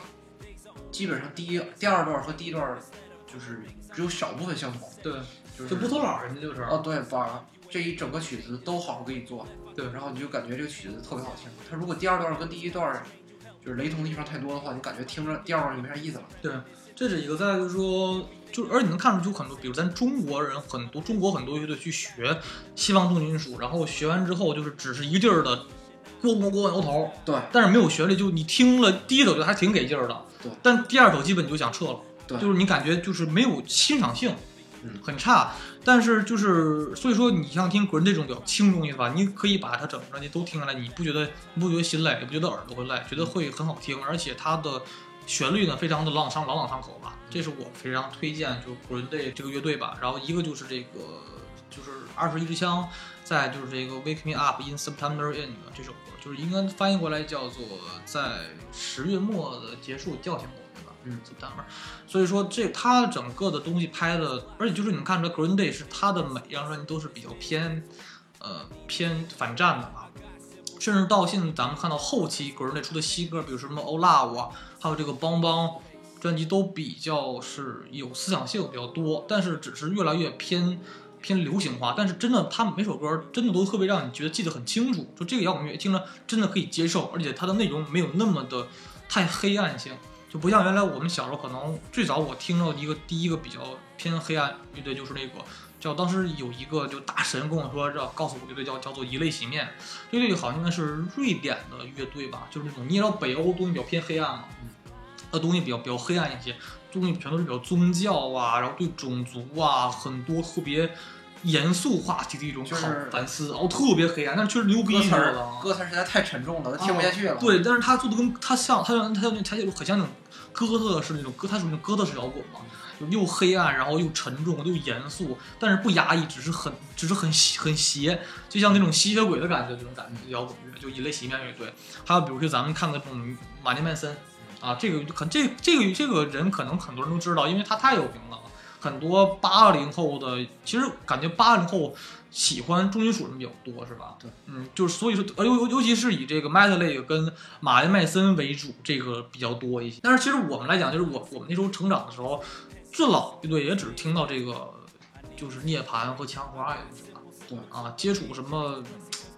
基本上第一、第二段和第一段就是只有少部分相同，对，就是就不偷懒儿，人家就是。哦，对，把这一整个曲子都好好给你做，对然后你就感觉这个曲子特别好听。它如果第二段跟第一段就是雷同的地方太多的话，你感觉听着第二段就没啥意思了。对这是一个，再就是说，就而且你能看出就很多，比如咱中国人很多，中国很多乐队去学西方重金属，然后学完之后就是只是一个劲儿的咣咣咣摇头，对但是没有旋律，就你听了第一首就还挺给劲儿的，对，但第二首基本你就想撤了，对就是你感觉就是没有欣赏性，嗯很差。但是就是所以说，你像听滚这种比较轻东西的话，你可以把它整个专辑都听下来，你不觉得你不觉得心累，也不觉得耳朵会累，觉得会很好听，而且它的旋律呢非常的朗上朗朗上口吧，这是我非常推荐就 Green Day 这个乐队吧。然后一个就是这个就是二十一支枪，再就是这个 Wake Me Up in September End 这首歌，就是应该翻译过来叫做在十月末的结束叫醒我，对吧？嗯，September。所以说这他整个的东西拍的，而且就是你看出来 Green Day 是他的每一张专辑都是比较偏，呃偏反战的吧。甚至到现在咱们看到后期 Green Day 出的新歌，比如什么 Oh Love 啊，还有这个邦邦专辑都比较是有思想性比较多，但是只是越来越偏偏流行化。但是真的，他每首歌真的都特别让你觉得记得很清楚，就这个摇滚乐听着真的可以接受，而且它的内容没有那么的太黑暗性，就不像原来我们小时候可能最早我听到一个第一个比较偏黑暗乐队就是那个。叫当时有一个就大神跟我说，这告诉我乐队叫叫做以泪洗面，乐队好像应该是瑞典的乐队吧，就是那种你知道北欧东西比较偏黑暗嘛，呃东西比较比较黑暗一些，东西全都是比较宗教啊，然后对种族啊很多特别严肃话题的一种就是考反思，然后特别黑暗，但是确实牛逼，歌词儿你知道吗？歌词儿实在太沉重了，都听不下去了。对，但是他做的跟他像，他像他像他就很像那种哥特式那种哥，他属于那种哥特式摇滚嘛，就又黑暗，然后又沉重又严肃，但是不压抑，只是很只是很很邪，就像那种吸血鬼的感觉，这种感觉摇滚乐，就一类洗面乐队。还有比如说咱们看的这种马尼曼森啊，这个很这这个这个人可能很多人都知道，因为他太有名了。很多八零后的，其实感觉八零后喜欢重金属人比较多，是吧？对，嗯，就是所以说，呃尤尤尤其是以这个 Metallica 跟马恩麦森为主，这个比较多一些。但是其实我们来讲，就是我我们那时候成长的时候，最老乐队也只听到这个，就是涅槃和枪花，是吧？对啊，接触什么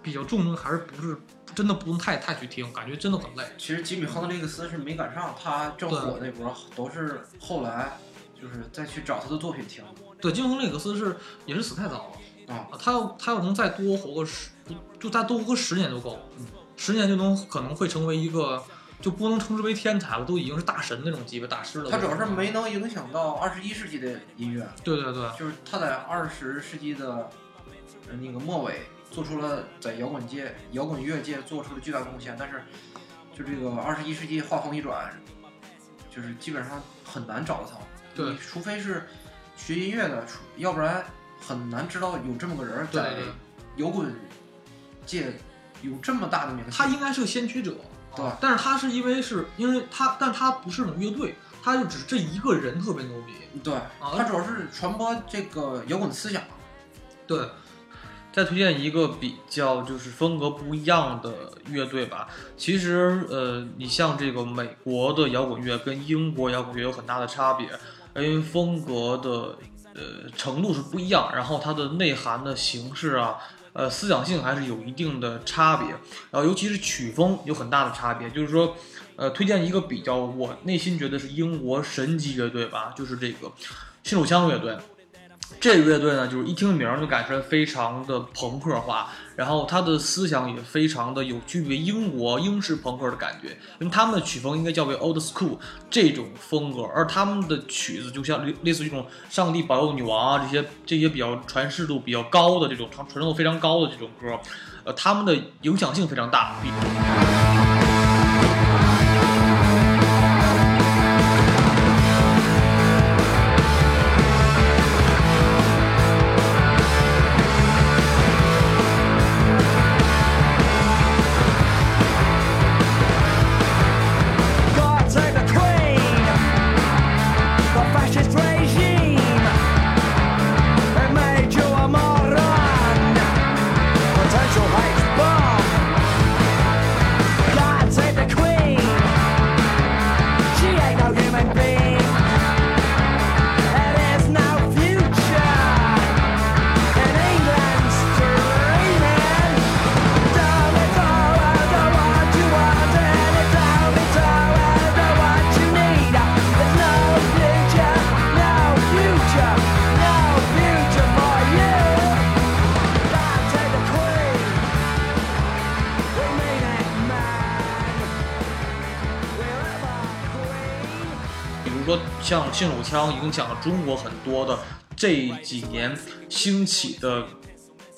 比较重的，还是不是真的不用太太去听，感觉真的很累。其实吉米·亨德利克斯是没赶上他正火那波，都是后来就是再去找他的作品听。对，金亨利克斯是也是死太早了啊他要他要能再多活个十，就再多活个十年就够了，嗯十年就能可能会成为一个，就不能称之为天才了，都已经是大神那种级别大师了。他主要是没能影响到二十一世纪的音乐，对对对，就是他在二十世纪的呃那个末尾做出了在摇滚界、摇滚乐界做出了巨大贡献，但是就这个二十一世纪画风一转，就是基本上很难找到他。对你除非是学音乐的，除要不然很难知道有这么个人儿在摇滚界有这么大的名气。他应该是个先驱者，对啊但是他是因为是因为他，但他不是乐队，他就只是这一个人特别牛逼。对，他主要是传播这个摇滚思想。对，再推荐一个比较就是风格不一样的乐队吧。其实呃，你像这个美国的摇滚乐跟英国摇滚乐有很大的差别，因为风格的呃程度是不一样，然后它的内涵的形式啊。呃，思想性还是有一定的差别，然后尤其是曲风有很大的差别。就是说，呃，推荐一个比较我内心觉得是英国神级乐队吧，就是这个新手枪乐队。这个乐队呢，就是一听名就感觉非常的朋克化，然后他的思想也非常的有区别英国英式朋克的感觉，因为他们的曲风应该叫为 old school 这种风格，而他们的曲子就像类类似于这种上帝保佑女王啊这些这些比较传世度比较高的这种传传唱度非常高的这种歌，呃，他们的影响性非常大。影响了中国很多的这几年兴起的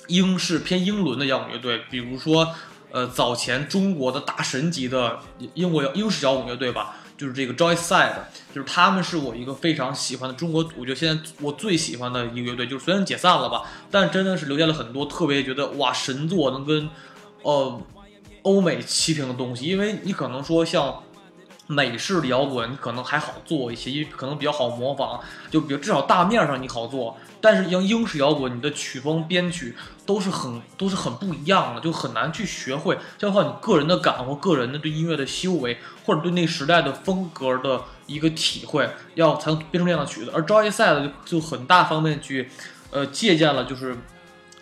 英式偏英伦的摇滚乐队，比如说呃早前中国的大神级的英国英式摇滚乐队吧，就是这个 Joyside，就是他们是我一个非常喜欢的中国，我觉得现在我最喜欢的一个乐队，就是虽然解散了吧，但真的是留下了很多特别觉得哇神作，能跟呃欧美齐平的东西。因为你可能说像美式的摇滚，你可能还好做一些，因为可能比较好模仿，就比如至少大面上你好做。但是像英式摇滚，你的曲风编曲都是很都是很不一样的，就很难去学会，就要靠你个人的感或个人的对音乐的修为，或者对那时代的风格的一个体会，要才能编出这样的曲子。而 Joyside 就就很大方面去，呃，借鉴了就是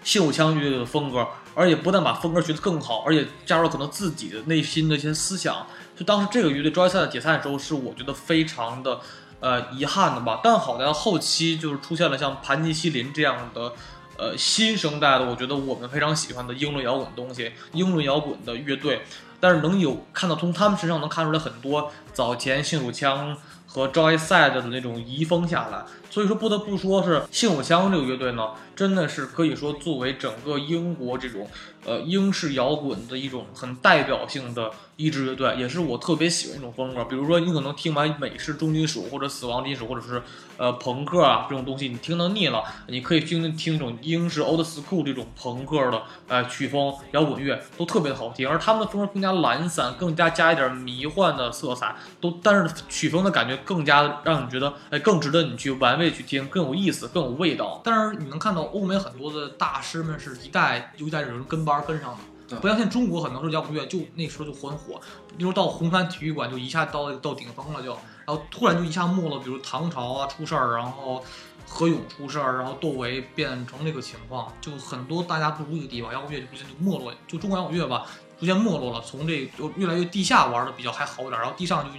信手枪乐队的风格，而且不但把风格学得更好，而且加入了可能自己的内心的一些思想。就当时这个乐队 Joyside 解散的时候，是我觉得非常的。呃，遗憾的吧，但好在后期就是出现了像盘尼西林这样的，呃，新生代的，我觉得我们非常喜欢的英伦摇滚东西，英伦摇滚的乐队，但是能有看到从他们身上能看出来很多早前信手枪和 Joyside 的那种遗风下来，所以说不得不说是信手枪这个乐队呢，真的是可以说作为整个英国这种呃英式摇滚的一种很代表性的。一支乐队也是我特别喜欢一种风格，比如说你可能听完美式重金属或者死亡金属或者是呃朋克啊这种东西，你听到腻了，你可以听听一种英式 old school 这种朋克的呃曲风摇滚乐都特别的好听，而他们的风格更加懒散，更加加一点迷幻的色彩，都但是曲风的感觉更加让你觉得哎更值得你去玩味去听，更有意思，更有味道。但是你能看到欧美很多的大师们是一代又一代人跟班跟上的。不像现在中国很多时候摇滚乐就那时候就很火，比如到红山体育馆就一下到到顶峰了就，然后突然就一下没了，比如唐朝啊出事儿，然后何勇出事儿，然后窦唯变成这个情况，就很多大家不如意的地方，摇滚乐就逐渐就没落，就中国摇滚乐吧逐渐没落了，从这就越来越地下玩的比较还好一点，然后地上就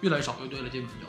越来越少乐队了，基本就。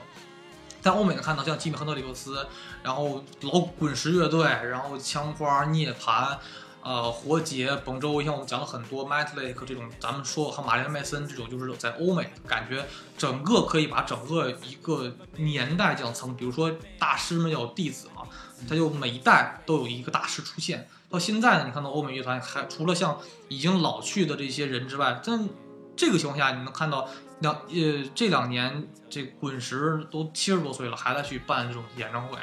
在欧美能看到像吉米亨德里克斯，然后老滚石乐队，然后枪花涅槃。呃，活结、本周，像我们讲了很多 m a t l a k e 这种，咱们说和玛丽莲·麦森这种，就是在欧美感觉整个可以把整个一个年代这样层，比如说大师们要有弟子嘛，他就每一代都有一个大师出现。到现在呢，你看到欧美乐团还除了像已经老去的这些人之外，但这个情况下，你能看到两呃这两年这滚石都七十多岁了，还在去办这种演唱会。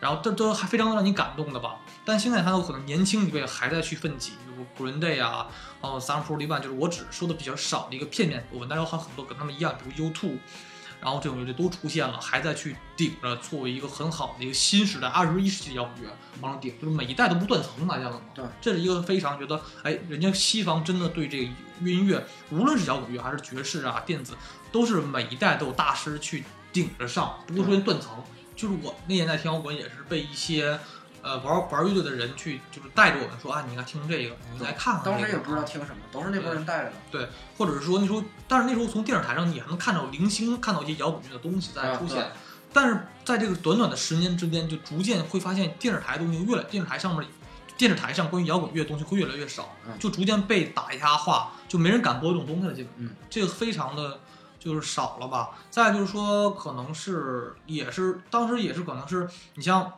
然后这都还非常让你感动的吧？但现在还有可能年轻一辈还在去奋起，比如 Green Day 啊，然后 Sun Pro One，就是我只说的比较少的一个片面我们大家还有很多跟他们一样，比如 U2，然后这种乐队都出现了，还在去顶着作为一个很好的一个新时代二十一世纪摇滚乐往上顶，就是每一代都不断层，大家了吗？对，这是一个非常觉得，哎，人家西方真的对这个音乐，无论是摇滚乐还是爵士啊、电子，都是每一代都有大师去顶着上，不会出现断层。就是我那年代听摇滚也是被一些，呃玩玩乐队的人去就是带着我们说啊，你应该听这个，你来看看。当时也不知道听什么，都是那帮人带着的。对，或者是说那时候，但是那时候从电视台上你还能看到零星看到一些摇滚乐的东西在出现，但是在这个短短的十年之间，就逐渐会发现电视台东西越来，电视台上面，电视台上关于摇滚乐的东西会越来越少，就逐渐被打压化，就没人敢播这种东西了，基本。嗯，这个非常的。就是少了吧，再就是说，可能是也是当时也是可能是你像，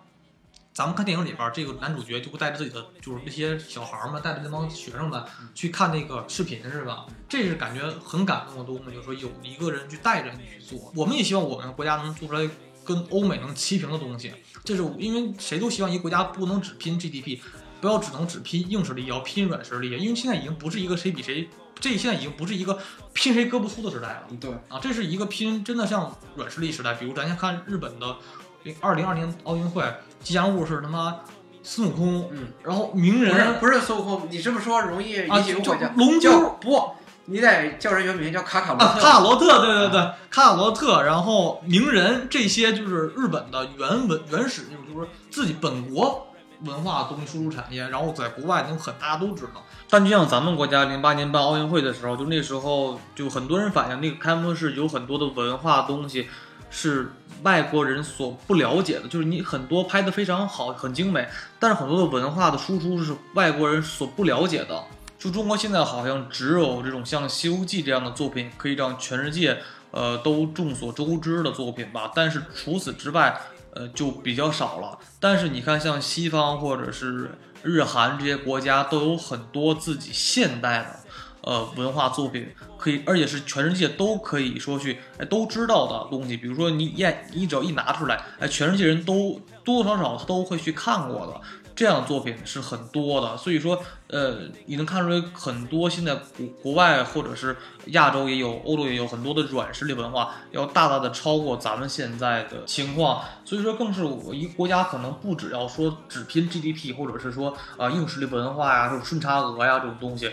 咱们看电影里边这个男主角就会带着自己的就是那些小孩们，带着那帮学生们去看那个视频是吧？这是感觉很感动的东西，就是说有一个人去带着你去做。我们也希望我们国家能做出来跟欧美能齐平的东西，这是因为谁都希望一个国家不能只拼 GDP，不要只能只拼硬实力，也要拼软实力，因为现在已经不是一个谁比谁。这现在已经不是一个拼谁胳膊粗的时代了，对啊，这是一个拼真的像软实力时代。比如咱先看日本的零二零二年奥运会，吉祥物是他妈孙悟空，嗯，然后鸣人不是孙悟空，你这么说容易引起误会。龙珠不，你得叫人原名叫卡卡罗特。卡卡罗特，对对对，卡卡罗特，然后鸣人这些就是日本的原文原始那种，就是自己本国。文化东西输出产业，然后在国外能很大家都知道。但就像咱们国家零八年办奥运会的时候，就那时候就很多人反映，那个开幕式有很多的文化东西是外国人所不了解的，就是你很多拍的非常好，很精美，但是很多的文化的输出是外国人所不了解的。就中国现在好像只有这种像《西游记》这样的作品，可以让全世界呃都众所周知的作品吧。但是除此之外，呃，就比较少了。但是你看，像西方或者是日韩这些国家，都有很多自己现代的，呃文化作品，可以而且是全世界都可以说去哎都知道的东西。比如说你一你只要一拿出来，哎，全世界人都多多少少都会去看过的。这样作品是很多的，所以说，呃，你能看出来很多现在国国外或者是亚洲也有，欧洲也有很多的软实力文化，要大大的超过咱们现在的情况。所以说，更是我一国家可能不只要说只拼 GDP，或者是说啊、硬实力文化呀，这种顺差额呀这种东西，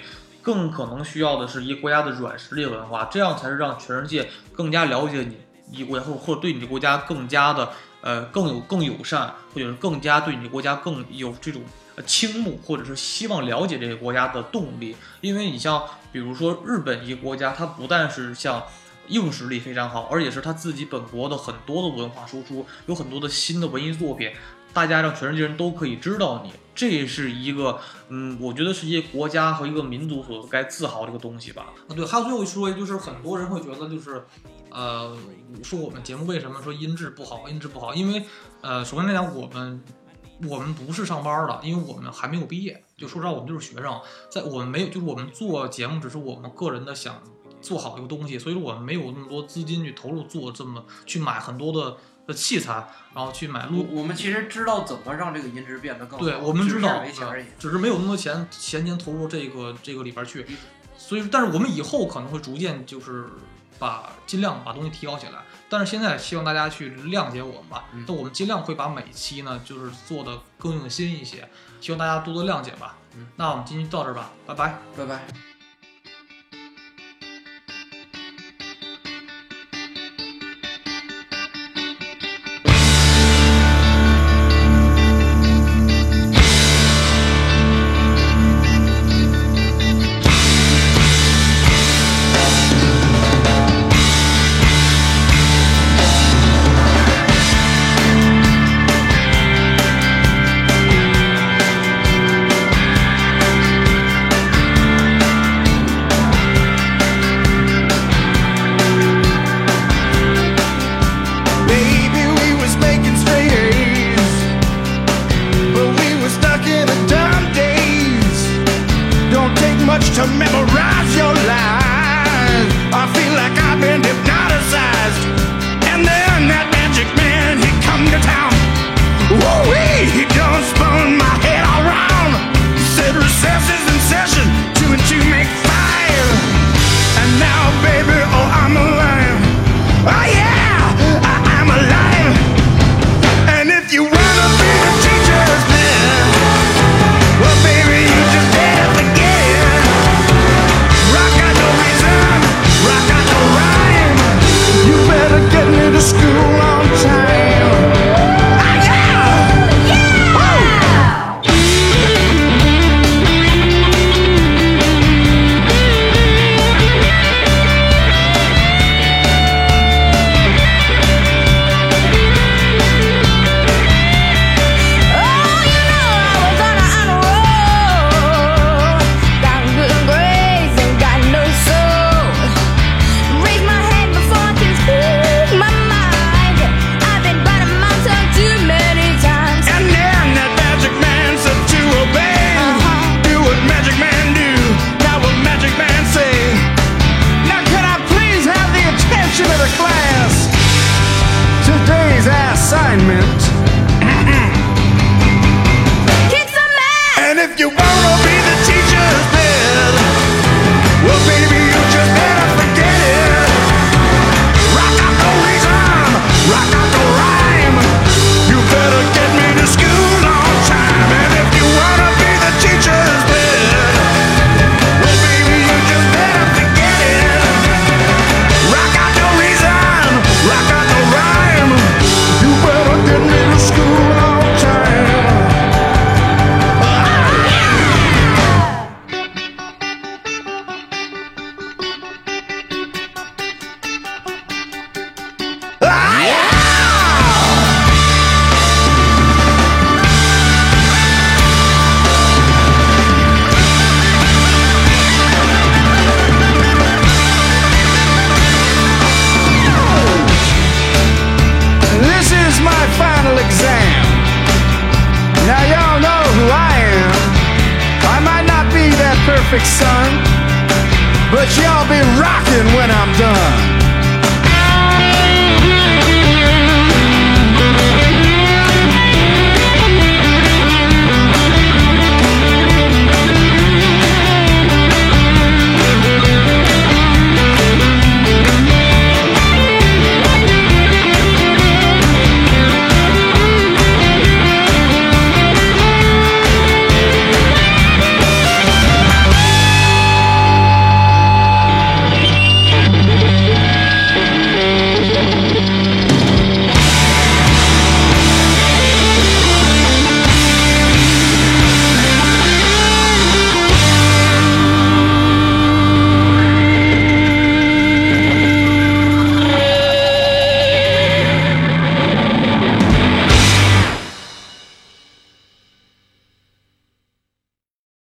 更可能需要的是一个国家的软实力文化，这样才是让全世界更加了解你一国家，或或对你的国家更加的。呃，更有更友善，或者是更加对你的国家更有这种倾慕，或者是希望了解这个国家的动力。因为你像比如说日本一个国家，它不但是像硬实力非常好，而且是它自己本国的很多的文化输出，有很多的新的文艺作品，大家让全世界人都可以知道你。这是一个，嗯，我觉得是一个国家和一个民族所该自豪的一个东西吧。啊，对，还有最后一说，就是很多人会觉得就是。呃，说我们节目为什么说音质不好？音质不好，因为呃，首先来讲，我们我们不是上班的，因为我们还没有毕业。就说实话，我们就是学生，在我们没有，就是我们做节目，只是我们个人的想做好一个东西，所以说我们没有那么多资金去投入做这么去买很多的的器材，然后去买我录。我们其实知道怎么让这个音质变得更好，对，我们知道，呃只是没有那么多钱闲钱投入这个这个里边去，所以，但是我们以后可能会逐渐就是把尽量把东西提高起来。但是现在希望大家去谅解我们吧，嗯那、我们尽量会把每期呢就是做的更用心一些，希望大家多多谅解吧。嗯，那我们今天就到这儿吧，拜拜。拜拜。